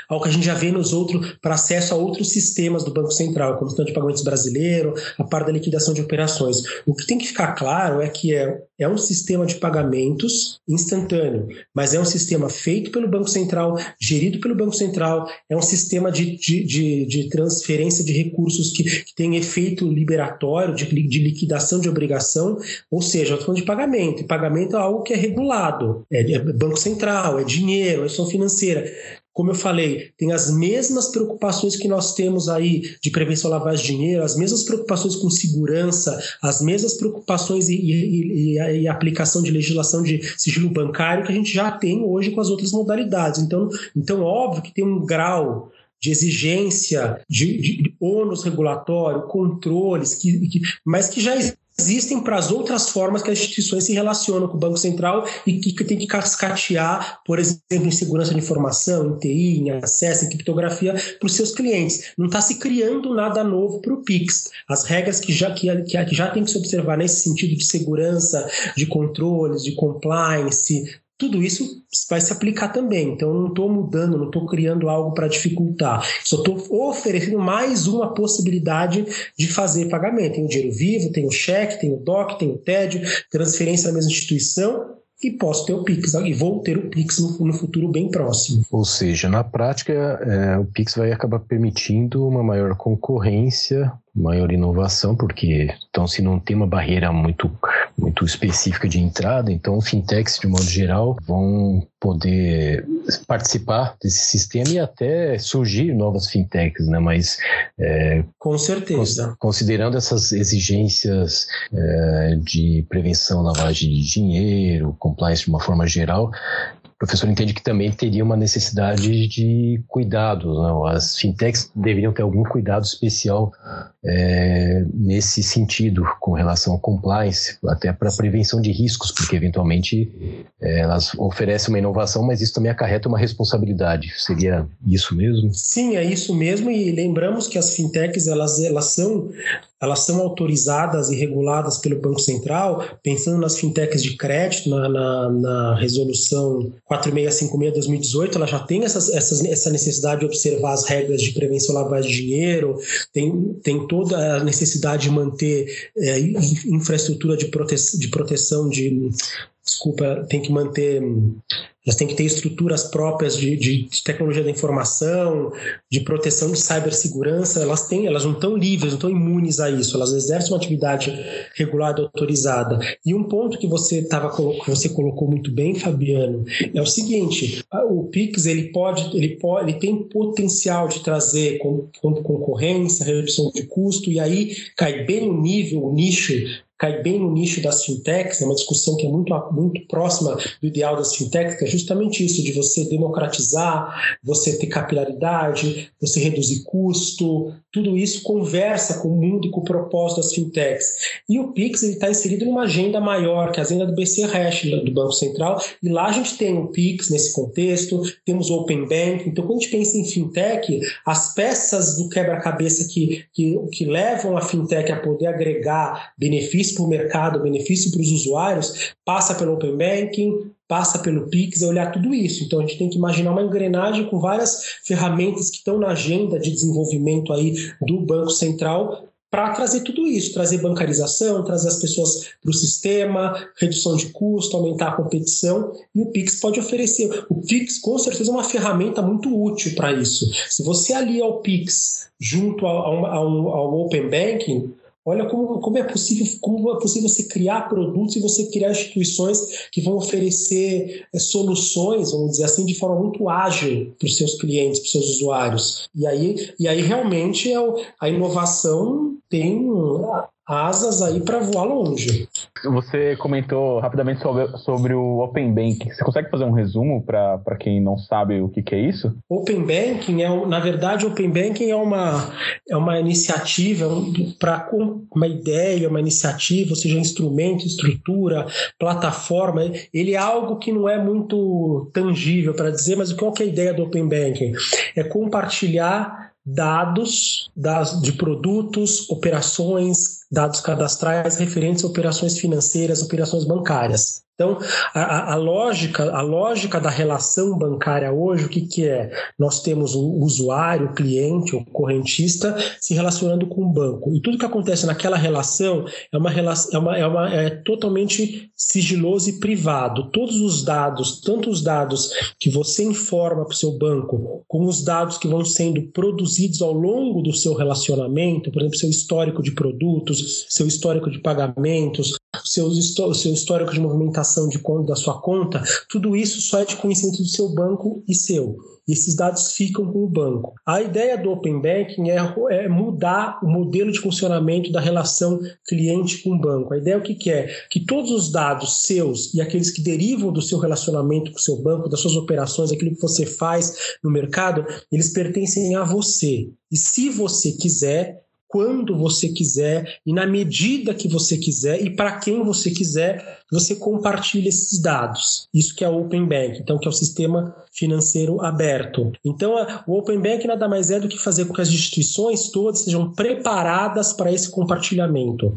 ao que a gente já vê nos outros, para acesso a outros sistemas do Banco Central, como o sistema de pagamentos brasileiro, a parte da liquidação de operações. O que tem que ficar claro é que é, é um sistema de pagamentos instantâneo, mas é um sistema feito pelo Banco Central, gerido pelo Banco Central, é um sistema de, de, de, de transferência de recursos que, que, tem efeito liberatório, de, de liquidação de obrigação, ou seja, eu estou falando de pagamento, e pagamento é algo que é regulado, é, é Banco Central, é dinheiro, é instituição financeira como eu falei, tem as mesmas preocupações que nós temos aí de prevenção à lavagem de dinheiro, as mesmas preocupações com segurança, as mesmas preocupações e, e, e, e, aplicação de legislação de sigilo bancário que a gente já tem hoje com as outras modalidades. Então, então óbvio que tem um grau de exigência, de, de ônus regulatório, controles, que, que, mas que já existem para as outras formas que as instituições se relacionam com o Banco Central e que, que tem que cascatear, por exemplo, em segurança de informação, em TI, em acesso, em criptografia, para os seus clientes. Não está se criando nada novo para o PIX. As regras que já, que, que já tem que se observar nesse sentido de segurança, de controles, de compliance, tudo isso vai se aplicar também. Então, eu não estou mudando, não estou criando algo para dificultar. Só estou oferecendo mais uma possibilidade de fazer pagamento. Tem o dinheiro vivo, tem o cheque, tem o DOC, tem o TED, transferência na mesma instituição e posso ter o Pix e vou ter o Pix no, futuro bem próximo. Ou seja, na prática, é, o Pix vai acabar permitindo uma maior concorrência, maior inovação, porque então se não tem uma barreira muito muito específica de entrada, então fintechs de modo geral vão poder participar desse sistema e até surgir novas fintechs, né? Mas é, com certeza, considerando essas exigências é, de prevenção lavagem de dinheiro, compliance de uma forma geral, professor entende que também teria uma necessidade de cuidado. Não? Né? As fintechs deveriam ter algum cuidado especial é, nesse sentido, com relação ao compliance, até para prevenção de riscos, porque eventualmente é, elas oferecem uma inovação, mas isso também acarreta uma responsabilidade. Seria isso mesmo? Sim, é isso mesmo. E lembramos que as fintechs elas, elas são elas são autorizadas e reguladas pelo Banco Central, pensando nas fintechs de crédito, na, na, na resolução 4656-2018, ela já tem essas, essas, essa necessidade de observar as regras de prevenção à lavagem de dinheiro, tem, tem toda a necessidade de manter é, infraestrutura de, prote, de proteção de desculpa, tem que manter elas têm que ter estruturas próprias de, de, de, tecnologia da informação, de proteção de cibersegurança. Elas têm, elas não estão livres, não estão imunes a isso. Elas exercem uma atividade regulada, autorizada. E um ponto que você tava, que você colocou muito bem, Fabiano, é o seguinte: o Pix ele pode, ele pode, ele tem potencial de trazer com, com concorrência, redução de custo, e aí cai bem o nível, o nicho cai bem no nicho das fintechs, é uma discussão que é muito, muito próxima do ideal das fintechs, que é justamente isso, de você democratizar, você ter capilaridade, você reduzir custo, tudo isso conversa com o mundo e com o propósito das fintechs. E o Pix está inserido numa agenda maior, que é a agenda do BC Hash, do Banco Central, e lá a gente tem o Pix nesse contexto, temos o Open Bank, então quando a gente pensa em fintech, as peças do quebra-cabeça que, que, que levam a fintech a poder agregar benefícios benefício para o mercado, benefício para os usuários, passa pelo Open Banking, passa pelo Pix, é olhar tudo isso. Então a gente tem que imaginar uma engrenagem com várias ferramentas que estão na agenda de desenvolvimento aí do Banco Central para trazer tudo isso, trazer bancarização, trazer as pessoas para o sistema, redução de custo, aumentar a competição, e o Pix pode oferecer. O Pix, com certeza, é uma ferramenta muito útil para isso. Se você alia o Pix junto ao, ao, ao Open Banking, Olha como, como, é possível, como é possível você criar produtos e você criar instituições que vão oferecer é, soluções, vamos dizer assim, de forma muito ágil para os seus clientes, para os seus usuários. E aí, e aí realmente é o, a inovação tem asas aí para voar longe. Você comentou rapidamente sobre, sobre o Open Banking. Você consegue fazer um resumo para quem não sabe o que, que é isso? Open Banking é, na verdade, Open Banking é uma, é uma iniciativa para uma ideia, uma iniciativa, ou seja, instrumento, estrutura, plataforma. Ele é algo que não é muito tangível para dizer, mas o que é a ideia do Open Banking? É compartilhar dados das, de produtos, operações, dados cadastrais referentes a operações financeiras, operações bancárias. Então, a, a, lógica, a lógica da relação bancária hoje, o que, que é? Nós temos o usuário, o cliente, o correntista se relacionando com o banco. E tudo que acontece naquela relação é uma é, uma, é, uma, é totalmente sigiloso e privado. Todos os dados, tanto os dados que você informa para o seu banco, como os dados que vão sendo produzidos ao longo do seu relacionamento, por exemplo, seu histórico de produtos, seu histórico de pagamentos, seu, seu histórico de movimentação de conta da sua conta, tudo isso só é de conhecimento do seu banco e seu. E esses dados ficam com o banco. A ideia do Open Banking é, é mudar o modelo de funcionamento da relação cliente com o banco. A ideia é o que, que é? Que todos os dados seus e aqueles que derivam do seu relacionamento com o seu banco, das suas operações, aquilo que você faz no mercado, eles pertencem a você. E se você quiser, quando você quiser e na medida que você quiser e para quem você quiser, você compartilha esses dados. Isso que é o Open Bank, então que é o sistema financeiro aberto. Então, o Open Bank nada mais é do que fazer com que as instituições todas sejam preparadas para esse compartilhamento.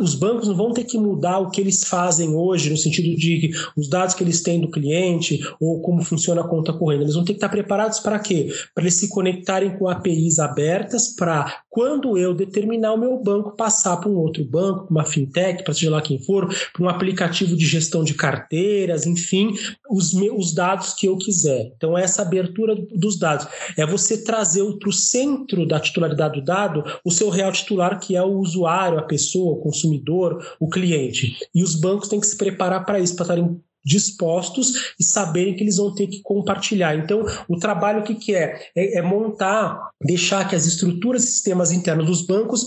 Os bancos não vão ter que mudar o que eles fazem hoje, no sentido de os dados que eles têm do cliente ou como funciona a conta corrente. Eles vão ter que estar preparados para quê? Para eles se conectarem com APIs abertas para, quando eu determinar o meu banco, passar para um outro banco, uma fintech, para seja lá quem for, para um aplicativo de gestão de carteiras, enfim, os, meus, os dados que eu quiser. Então, essa abertura dos dados é você trazer para o centro da titularidade do dado o seu real titular, que é o usuário, a pessoa, o consumidor, o cliente. E os bancos têm que se preparar para isso, para estarem dispostos e saberem que eles vão ter que compartilhar. Então, o trabalho que, que é? é? é? montar, deixar que as estruturas e sistemas internos dos bancos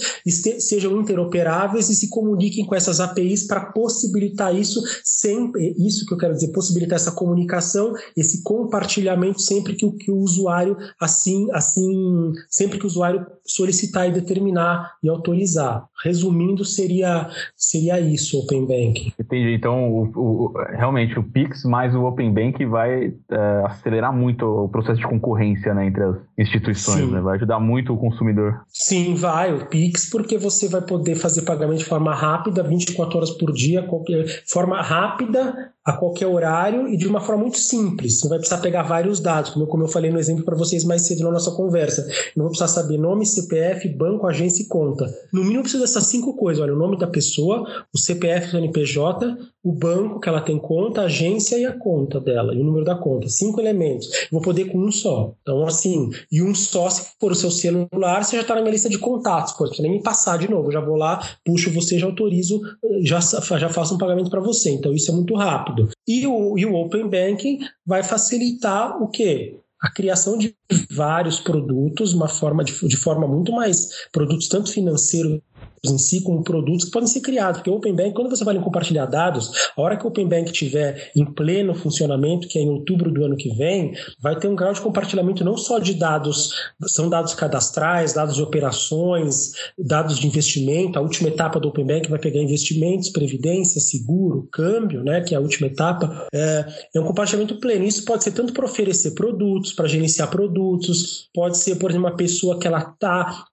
sejam interoperáveis e se comuniquem com essas APIs para possibilitar isso sempre, isso que eu quero dizer, possibilitar essa comunicação, esse compartilhamento sempre que o, que o usuário assim, assim, sempre que o usuário solicitar e determinar e autorizar. Resumindo, seria seria isso, Open Bank. Entendi. Então, o, o, realmente o Pix mais o Open Bank vai é, acelerar muito o processo de concorrência né, entre as instituições, né? vai ajudar muito o consumidor. Sim, vai. O Pix, porque você vai poder fazer pagamento de forma rápida, 24 horas por dia, qualquer forma rápida, a qualquer horário e de uma forma muito simples. Você não vai precisar pegar vários dados, como eu, como eu falei no exemplo para vocês mais cedo na nossa conversa. Não vou precisar saber nome, CPF, banco, agência e conta. No mínimo precisa dessas cinco coisas. Olha, o nome da pessoa, o CPF, o CNPJ, o banco que ela tem conta, a agência e a conta dela, e o número da conta. Cinco elementos. Vou poder com um só. Então, assim, e um só, se for o seu celular, você já está na minha lista de contatos. Pô, nem me passar de novo. Eu já vou lá, puxo você, já autorizo, já, já faço um pagamento para você. Então, isso é muito rápido. E o, e o Open Banking vai facilitar o quê? a criação de vários produtos, uma forma de, de forma muito mais produtos tanto financeiros em si como produtos que podem ser criados, porque o Open Bank, quando você vai compartilhar dados, a hora que o Open Bank estiver em pleno funcionamento, que é em outubro do ano que vem, vai ter um grau de compartilhamento não só de dados, são dados cadastrais, dados de operações, dados de investimento, a última etapa do Open Bank vai pegar investimentos, previdência, seguro, câmbio, né, que é a última etapa, é, é um compartilhamento pleno. Isso pode ser tanto para oferecer produtos, para gerenciar produtos, pode ser, por exemplo, uma pessoa que ela está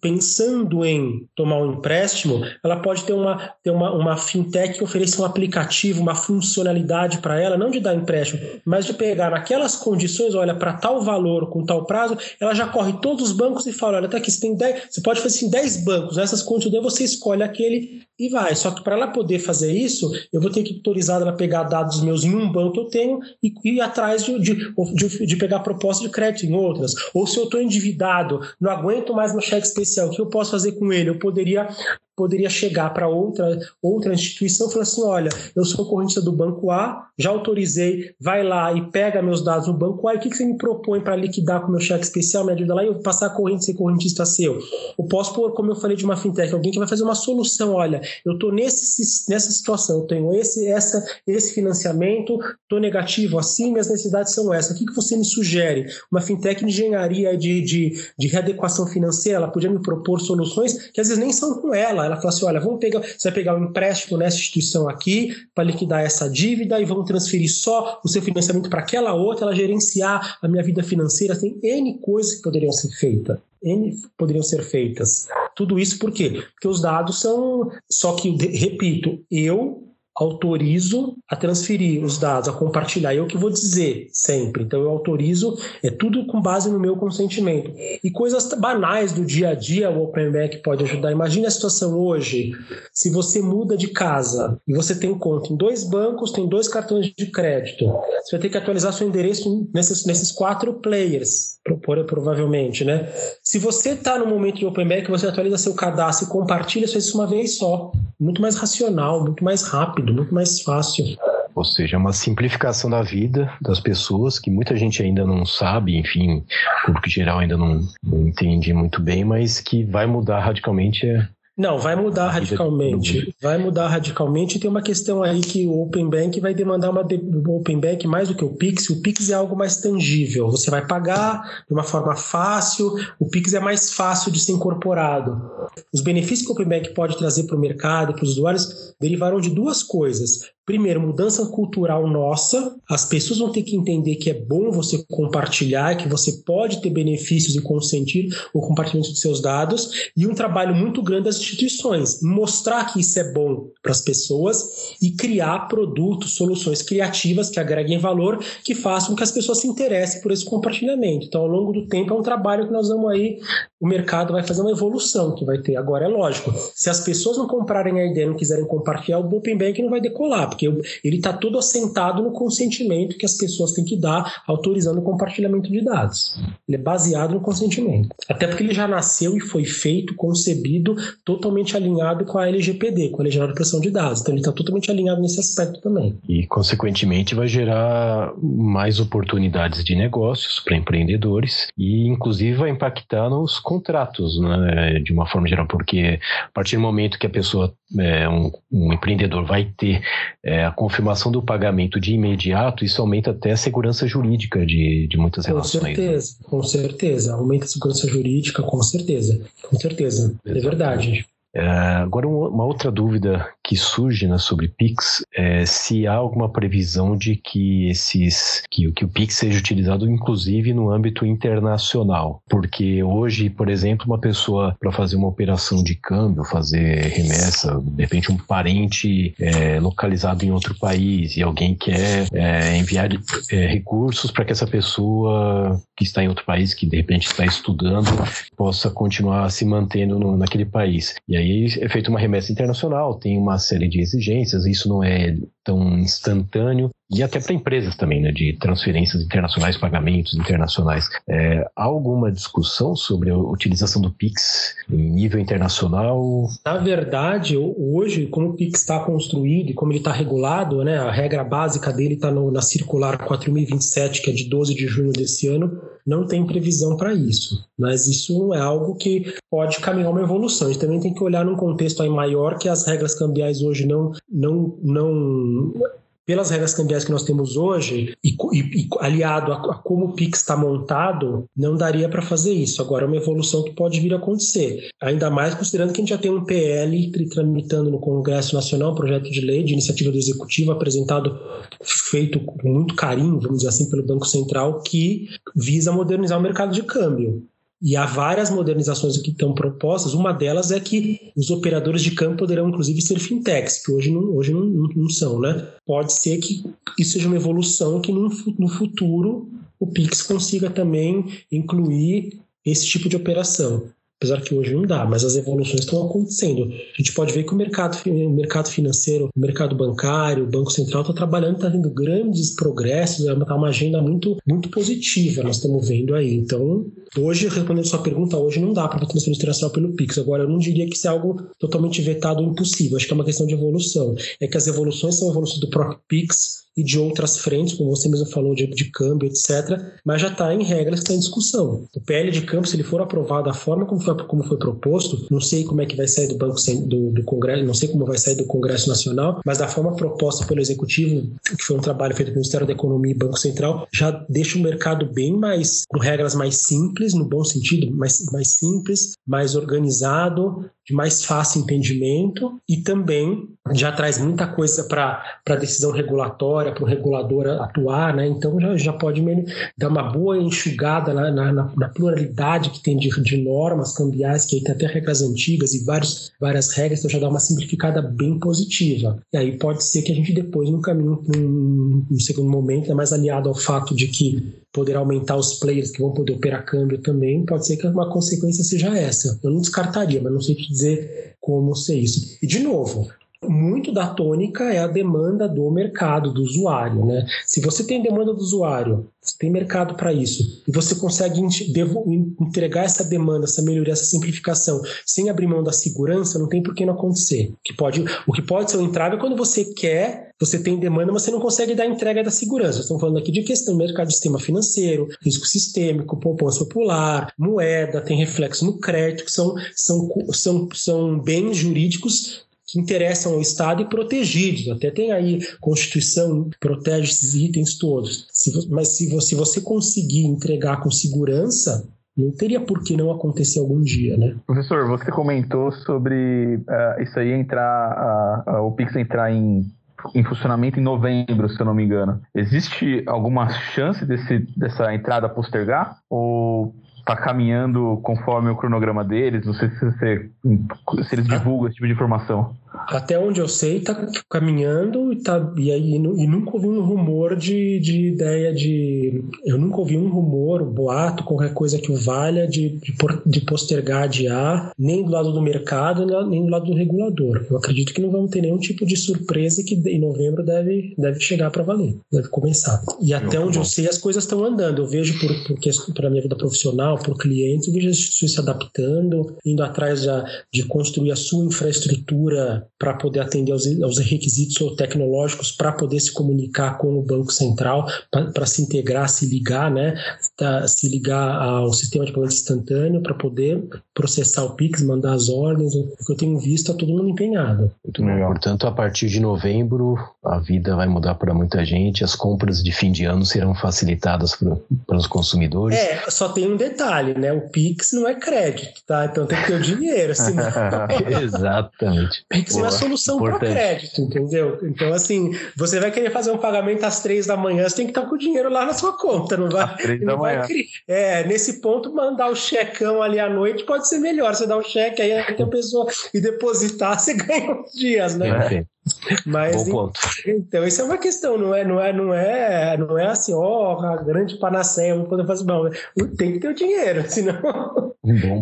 pensando em tomar um empréstimo, ela pode ter uma, ter uma, uma fintech que ofereça um aplicativo, uma funcionalidade para ela, não de dar empréstimo, mas de pegar naquelas condições, olha, para tal valor, com tal prazo, ela já corre todos os bancos e fala, olha, tá aqui, você tem 10, você pode fazer assim 10 bancos, nessas condições você escolhe aquele e vai. Só que para ela poder fazer isso, eu vou ter que autorizar ela pegar dados meus em um banco que eu tenho e ir atrás de, de, de, de pegar proposta de crédito em outras. Ou se eu estou endividado, não aguento mais meu cheque especial, o que eu posso fazer com ele? Eu poderia poderia chegar para outra, outra instituição e falar assim: olha, eu sou correntista do banco A, já autorizei, vai lá e pega meus dados no banco A, e o que, que você me propõe para liquidar com meu cheque especial, me ajuda lá e eu passar a corrente ser correntista seu? Eu posso pôr, como eu falei de uma fintech, alguém que vai fazer uma solução: olha, eu estou nessa situação, eu tenho esse, essa, esse financiamento, estou negativo assim, minhas necessidades são essas. O que, que você me sugere? Uma fintech de engenharia de, de, de readequação financeira, ela podia me propor soluções que às vezes nem são com ela. Ela fala assim: olha, vamos pegar, você vai pegar um empréstimo nessa instituição aqui para liquidar essa dívida e vamos transferir só o seu financiamento para aquela outra, ela gerenciar a minha vida financeira. Tem N coisas que poderiam ser feitas. N poderiam ser feitas. Tudo isso por quê? Porque os dados são. Só que, repito, eu autorizo a transferir os dados, a compartilhar. Eu que vou dizer sempre. Então eu autorizo, é tudo com base no meu consentimento. E coisas banais do dia a dia o Open Bank pode ajudar. Imagine a situação hoje, se você muda de casa e você tem conta em dois bancos, tem dois cartões de crédito, você vai ter que atualizar seu endereço nesses, nesses quatro players, provavelmente, né? Se você está no momento de Open Bank, você atualiza seu cadastro e compartilha, isso uma vez só. Muito mais racional, muito mais rápido rápido, muito mais fácil. Ou seja, é uma simplificação da vida das pessoas que muita gente ainda não sabe, enfim, o público geral ainda não, não entende muito bem, mas que vai mudar radicalmente é não, vai mudar radicalmente. Vai mudar radicalmente. Tem uma questão aí que o Open Bank vai demandar uma de... Open Bank mais do que o Pix. O Pix é algo mais tangível. Você vai pagar de uma forma fácil. O Pix é mais fácil de ser incorporado. Os benefícios que o Open Bank pode trazer para o mercado e para os usuários derivaram de duas coisas. Primeiro, mudança cultural nossa. As pessoas vão ter que entender que é bom você compartilhar, que você pode ter benefícios e consentir o compartilhamento de seus dados. E um trabalho muito grande das instituições. Mostrar que isso é bom para as pessoas e criar produtos, soluções criativas que agreguem valor, que façam com que as pessoas se interessem por esse compartilhamento. Então, ao longo do tempo, é um trabalho que nós vamos aí, o mercado vai fazer uma evolução que vai ter. Agora, é lógico, se as pessoas não comprarem a ideia não quiserem compartilhar, o Open Bank não vai decolar porque ele está todo assentado no consentimento que as pessoas têm que dar, autorizando o compartilhamento de dados. Ele é baseado no consentimento. Até porque ele já nasceu e foi feito, concebido, totalmente alinhado com a LGPD, com a Lei Geral de Proteção de Dados. Então ele está totalmente alinhado nesse aspecto também. E, consequentemente, vai gerar mais oportunidades de negócios para empreendedores e, inclusive, vai impactar nos contratos, né, de uma forma geral, porque a partir do momento que a pessoa, é, um, um empreendedor, vai ter é, a confirmação do pagamento de imediato, isso aumenta até a segurança jurídica de, de muitas com relações. Com né? certeza, né? com certeza. Aumenta a segurança jurídica, com certeza. Com certeza. É verdade. É, agora, uma outra dúvida que surge né, sobre Pix é se há alguma previsão de que esses que, que o Pix seja utilizado inclusive no âmbito internacional, porque hoje, por exemplo, uma pessoa para fazer uma operação de câmbio, fazer remessa, de repente um parente é, localizado em outro país e alguém quer é, enviar é, recursos para que essa pessoa que está em outro país, que de repente está estudando, possa continuar se mantendo no, naquele país. E aí aí é feita uma remessa internacional, tem uma série de exigências, isso não é tão instantâneo, e até para empresas também, né, de transferências internacionais, pagamentos internacionais. É, há alguma discussão sobre a utilização do Pix em nível internacional? Na verdade, hoje, como o Pix está construído e como ele está regulado, né, a regra básica dele está na Circular 4027, que é de 12 de junho desse ano, não tem previsão para isso. Mas isso é algo que pode caminhar uma evolução. A gente também tem que olhar num contexto aí maior que as regras cambiais hoje não, não, não pelas regras cambiais que nós temos hoje, e, e, aliado a, a, como o PIX está montado, não daria para fazer isso. Agora, é uma evolução que pode vir a acontecer. Ainda mais considerando que a gente já tem um PL tramitando no Congresso Nacional, um projeto de lei de iniciativa do Executivo, apresentado, feito com muito carinho, vamos dizer assim, pelo Banco Central, que visa modernizar o mercado de câmbio. E há várias modernizações que estão propostas. Uma delas é que os operadores de campo poderão, inclusive, ser fintechs, que hoje não, hoje não, não são, né? Pode ser que isso seja uma evolução que no, no futuro o Pix consiga também incluir esse tipo de operação. Apesar que hoje não dá, mas as evoluções estão acontecendo. A gente pode ver que o mercado, o mercado financeiro, o mercado bancário, o Banco Central está trabalhando, está tendo grandes progressos, é uma, agenda muito, muito positiva, nós estamos vendo aí. Então, hoje, respondendo a sua pergunta, hoje não dá para fazer transferência internacional pelo Pix. Agora, eu não diria que isso é algo totalmente vetado ou impossível, acho que é uma questão de evolução. É que as evoluções são evoluções do próprio Pix, e de outras frentes, como você mesmo falou, de, de câmbio, etc., mas já está em regras que está em discussão. O PL de câmbio, se ele for aprovado da forma como foi, como foi proposto, não sei como é que vai sair do Banco do, do Congresso, não sei como vai sair do Congresso Nacional, mas da forma proposta pelo Executivo, que foi um trabalho feito pelo Ministério da Economia e Banco Central, já deixa o mercado bem mais, com regras mais simples, no bom sentido, mais, mais simples, mais organizado, de mais fácil entendimento e também já traz muita coisa para a decisão regulatória, para o regulador atuar, né? então já, já pode dar uma boa enxugada na, na, na pluralidade que tem de, de, normas cambiais, que tem até regras antigas e vários, várias regras, então já dá uma simplificada bem positiva. E aí pode ser que a gente depois, no caminho, num, num segundo momento, é mais aliado ao fato de que poder aumentar os players que vão poder operar câmbio também, pode ser que uma consequência seja essa. Eu não descartaria, mas não sei te dizer como ser isso. E, de novo, muito da tônica é a demanda do mercado, do usuário. Né? Se você tem demanda do usuário, você tem mercado para isso, e você consegue entregar essa demanda, essa melhoria, essa simplificação, sem abrir mão da segurança, não tem por que não acontecer. O que pode, o que pode ser um entrave é quando você quer, você tem demanda, mas você não consegue dar entrega da segurança. Estamos falando aqui de questão do mercado de sistema financeiro, risco sistêmico, poupança popular, moeda, tem reflexo no crédito, que são, são, são, são bens jurídicos que interessam ao Estado e protegidos. Até tem aí Constituição protege esses itens todos. Se, mas se você, se você conseguir entregar com segurança, não teria por que não acontecer algum dia, né? Professor, você comentou sobre uh, isso aí entrar, uh, uh, o Pix entrar em, em funcionamento em novembro, se eu não me engano. Existe alguma chance desse, dessa entrada postergar? Ou está caminhando conforme o cronograma deles? Não sei se, você, se eles divulgam esse tipo de informação. Até onde eu sei, está caminhando e, tá, e, aí, e nunca ouvi um rumor de, de ideia de. Eu nunca ouvi um rumor, um boato, qualquer coisa que o valha de, de, de postergar, adiar, nem do lado do mercado, nem do lado do regulador. Eu acredito que não vamos ter nenhum tipo de surpresa que em novembro deve, deve chegar para valer, deve começar. E até onde eu sei, as coisas estão andando. Eu vejo por, por, por a minha vida profissional, por clientes, eu vejo as instituições se adaptando, indo atrás de, de construir a sua infraestrutura para poder atender aos, aos requisitos tecnológicos para poder se comunicar com o Banco Central, para se integrar, se ligar, né? Tá, se ligar ao sistema de pagamento instantâneo para poder processar o Pix, mandar as ordens. O que eu tenho visto, está todo mundo empenhado. Muito bem. Portanto, a partir de novembro, a vida vai mudar para muita gente, as compras de fim de ano serão facilitadas para os consumidores. É, só tem um detalhe, né? O Pix não é crédito, tá? Então tem que ter o dinheiro, senão... [laughs] Exatamente. Pix não é solução para crédito, entendeu? Então, assim, você vai querer fazer um pagamento às três da manhã, você tem que estar com o dinheiro lá na sua conta, não vai? Às três da manhã. É, nesse ponto, mandar o checão ali à noite pode ser melhor. Você dá um cheque aí a pessoa e depositar, [laughs] você ganha uns dias, né? É. Mas Bom ponto. então isso é uma questão, não é, não é, não é, não é assim, ó, a grande panaceia, vamos poder fazer não. Tem que ter o dinheiro, [laughs] senão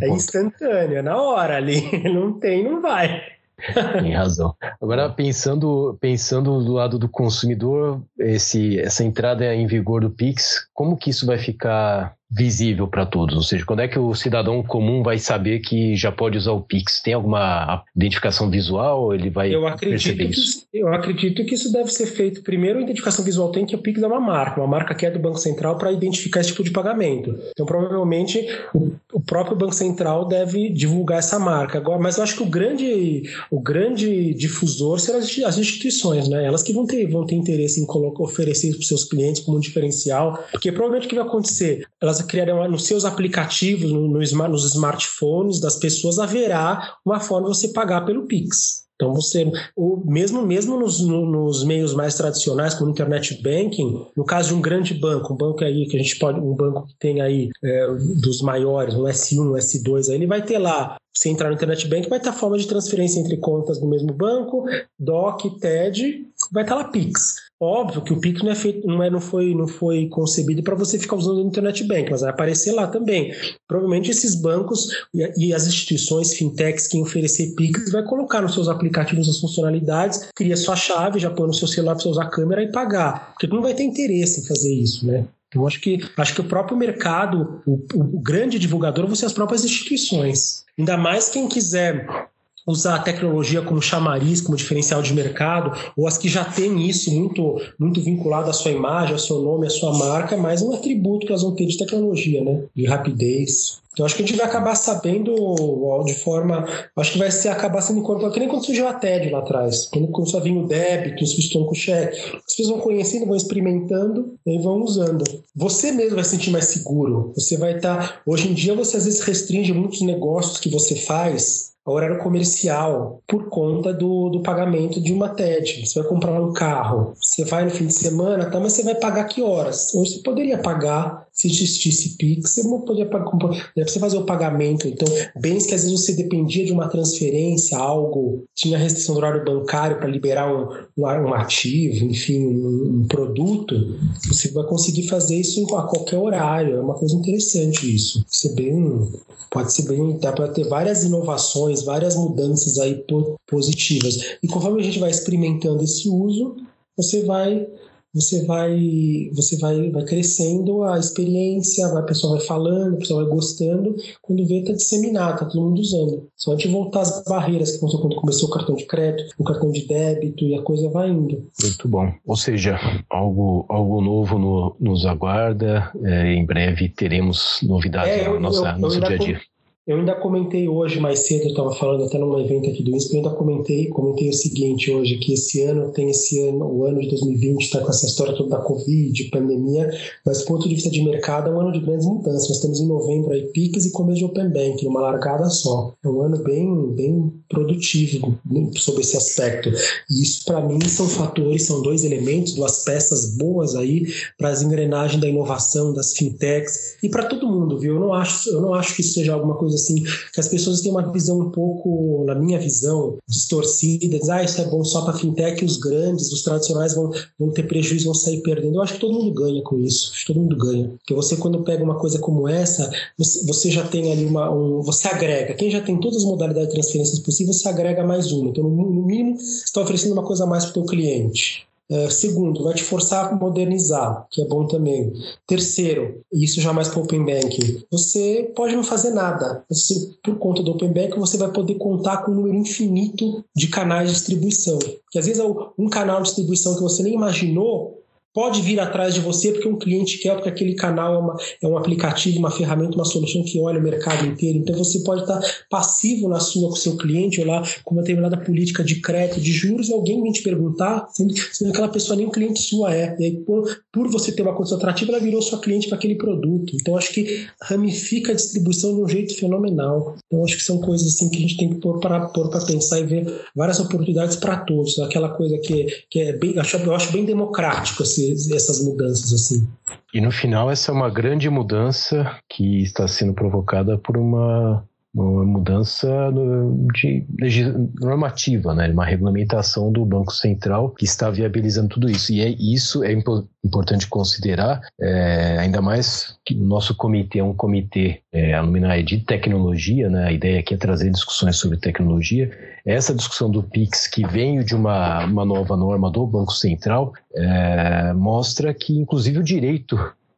é instantâneo, é na hora ali. [laughs] Não tem, não vai. [laughs] Tem razão. Agora, pensando, pensando do lado do consumidor, esse, essa entrada em vigor do Pix, como que isso vai ficar visível para todos? Ou seja, quando é que o cidadão comum vai saber que já pode usar o Pix? Tem alguma identificação visual? Ele vai eu acredito perceber isso? eu acredito que isso deve ser feito. Primeiro, a identificação visual tem que o Pix é uma marca, uma marca que é do Banco Central para identificar esse tipo de pagamento. Então, provavelmente, o, próprio Banco Central deve divulgar essa marca. Agora, mas eu acho que o grande, o grande difusor serão as instituições, né? Elas que vão ter, vão ter interesse em colocar, oferecer para os seus clientes como um diferencial, porque provavelmente o que vai acontecer? Elas criarão nos seus aplicativos, no, no, nos smartphones das pessoas, haverá uma forma de você pagar pelo Pix. Então você, o, mesmo mesmo nos, no, nos meios mais tradicionais, como internet banking, no caso de um grande banco, um banco aí que a gente pode, um banco que tem aí é, dos maiores, um S1, um S2, aí ele vai ter lá você entrar no Internet Bank, vai estar a forma de transferência entre contas do mesmo banco, DOC, TED, vai estar lá Pix. Óbvio que o Pix não é feito, não, é, não foi, não foi concebido para você ficar usando o Internet Bank, mas vai aparecer lá também. Provavelmente esses bancos e, e as instituições fintechs que oferecer Pix vai colocar nos seus aplicativos as funcionalidades, cria sua chave, já põe no seu celular para você usar a câmera e pagar. Porque não vai ter interesse em fazer isso, né? Então, acho que, acho que o próprio mercado, o, o grande divulgador, vão ser as próprias instituições. Ainda mais quem quiser usar a tecnologia como chamariz, como diferencial de mercado, ou as que já têm isso muito, muito vinculado à sua imagem, ao seu nome, à sua marca, mais um atributo que elas vão ter de tecnologia, né? De rapidez. Então acho que a gente vai acabar sabendo de forma. Acho que vai ser, acabar sendo incorporado, que nem quando surgiu a TED lá atrás. Quando começou a vir o débito, os estão com cheque. As pessoas vão conhecendo, vão experimentando e vão usando. Você mesmo vai se sentir mais seguro. Você vai estar. Tá, hoje em dia você às vezes restringe muitos negócios que você faz horário comercial por conta do, do pagamento de uma TED. Você vai comprar um carro, você vai no fim de semana, tá, mas você vai pagar que horas? Hoje você poderia pagar, se existisse Pix, você não pagar, né, você fazer o pagamento. Então, bens que às vezes você dependia de uma transferência, algo, tinha restrição do horário bancário para liberar um, um, um, ativo, enfim, um, um produto, você vai conseguir fazer isso a qualquer horário. É uma coisa interessante isso. Ser bem, pode ser bem, dá para ter várias inovações várias mudanças aí positivas. E conforme a gente vai experimentando esse uso, você vai você vai você vai, vai crescendo a experiência, a pessoa vai falando, a pessoa vai gostando, quando vê está disseminado, está todo mundo usando. Só a gente voltar às barreiras que começou quando começou o cartão de crédito, o cartão de débito e a coisa vai indo. Muito bom. Ou seja, algo, algo novo no, nos aguarda. É, em breve teremos novidades é, no nosso, eu, nosso eu dia a dia. Eu ainda comentei hoje mais cedo, eu estava falando até num evento aqui do INSPE, eu ainda comentei, comentei o seguinte hoje, que esse ano tem esse ano, o ano de 2020 está com essa história toda da Covid, pandemia, mas do ponto de vista de mercado é um ano de grandes mudanças. Nós temos em novembro aí PIX e começo de Open Bank, numa largada só. É um ano bem, bem produtivo sobre esse aspecto. E isso para mim são fatores, são dois elementos, duas peças boas aí para as engrenagens da inovação, das fintechs e para todo mundo, viu? Eu não acho, eu não acho que isso seja alguma coisa assim, que as pessoas têm uma visão um pouco, na minha visão, distorcida, diz, ah, isso é bom só para fintech os grandes, os tradicionais vão, vão ter prejuízo, vão sair perdendo. Eu acho que todo mundo ganha com isso, acho que todo mundo ganha. Porque você, quando pega uma coisa como essa, você, você já tem ali uma. Um, você agrega. Quem já tem todas as modalidades de transferências possíveis, você agrega mais uma. Então, no mínimo, você está oferecendo uma coisa a mais para o cliente. É, segundo, vai te forçar a modernizar, que é bom também. Terceiro, isso já mais para o Open Banking, você pode não fazer nada. Você, por conta do Open Banking, você vai poder contar com um número infinito de canais de distribuição. Que às vezes é um canal de distribuição que você nem imaginou, pode vir atrás de você porque um cliente quer, porque aquele canal é, uma, é um aplicativo, uma ferramenta, uma solução que olha o mercado inteiro. Então você pode estar passivo na sua com o seu cliente, ou lá com uma determinada política de crédito, de juros, e alguém vem te perguntar, sendo, sendo aquela pessoa nem cliente sua é. E aí, por, por você ter uma condição atrativa, ela virou sua cliente para aquele produto. Então acho que ramifica a distribuição de um jeito fenomenal. Então acho que são coisas assim que a gente tem que pôr para pôr pensar e ver várias oportunidades para todos. Aquela coisa que, que é bem, acho, eu acho bem democrático assim, essas mudanças assim. E no final essa é uma grande mudança que está sendo provocada por uma uma mudança de normativa, né? uma regulamentação do Banco Central que está viabilizando tudo isso. E é, isso é impo importante considerar, é, ainda mais que o nosso comitê é um comitê é, de tecnologia, né? a ideia aqui é trazer discussões sobre tecnologia. Essa discussão do PIX, que veio de uma, uma nova norma do Banco Central, é, mostra que, inclusive, o direito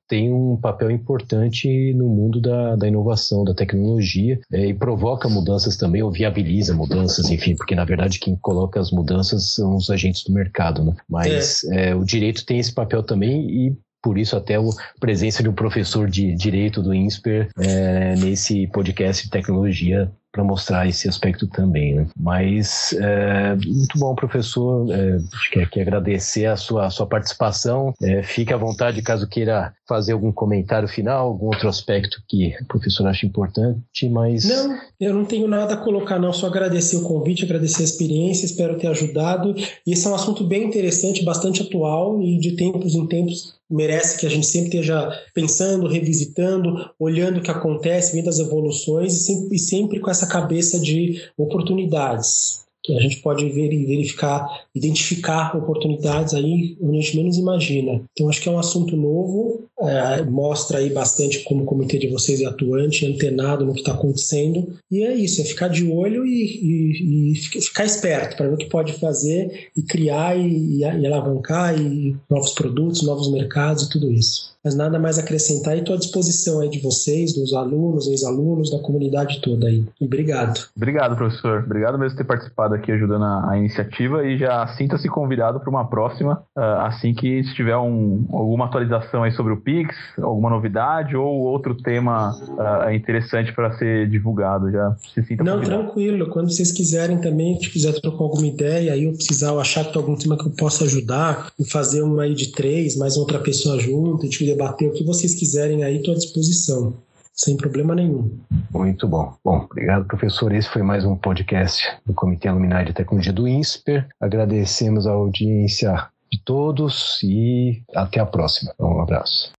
tem um papel importante no mundo da, da inovação, da tecnologia, é, e provoca mudanças também, ou viabiliza mudanças, enfim, porque na verdade quem coloca as mudanças são os agentes do mercado, né? Mas é. É, o direito tem esse papel também e por isso até a presença de um professor de direito do INSPER é, nesse podcast de tecnologia para mostrar esse aspecto também. Né? Mas é, muito bom, professor. É, quer, quer agradecer a sua, a sua participação. É, fique à vontade caso queira fazer algum comentário final, algum outro aspecto que o professor acha importante, mas. Não, eu não tenho nada a colocar, não. Só agradecer o convite, agradecer a experiência, espero ter ajudado. E esse é um assunto bem interessante, bastante atual e de tempos em tempos merece que a gente sempre esteja pensando, revisitando, olhando o que acontece, vendo as evoluções e sempre, e sempre com essa cabeça de oportunidades que a gente pode ver e verificar, identificar oportunidades aí onde a gente menos imagina. Então, acho que é um assunto novo, é, mostra aí bastante como o comitê de vocês é atuante, antenado no que está acontecendo, e é isso, é ficar de olho e, e, e ficar esperto para ver o que pode fazer e criar e, e alavancar e novos produtos, novos mercados e tudo isso mas nada mais acrescentar e estou à disposição aí de vocês, dos alunos, ex-alunos, da comunidade toda aí. Obrigado. Obrigado, professor. Obrigado mesmo por ter participado aqui ajudando a, a iniciativa e já sinta-se convidado para uma próxima, uh, assim que se tiver um, alguma atualização aí sobre o Pix, alguma novidade ou outro tema uh, interessante para ser divulgado. Já se sinta Não, convidado. tranquilo. Quando vocês quiserem também, se quiser trocar alguma ideia, aí eu precisar, achar que tem algum tema que eu possa ajudar, e fazer uma aí de três, mais outra pessoa junto, a gente debater o que vocês quiserem aí, estou à disposição, sem problema nenhum. Muito bom. Bom, obrigado, professor. Esse foi mais um podcast do Comitê Luminar de Tecnologia do INSPER. Agradecemos a audiência de todos e até a próxima. Um abraço.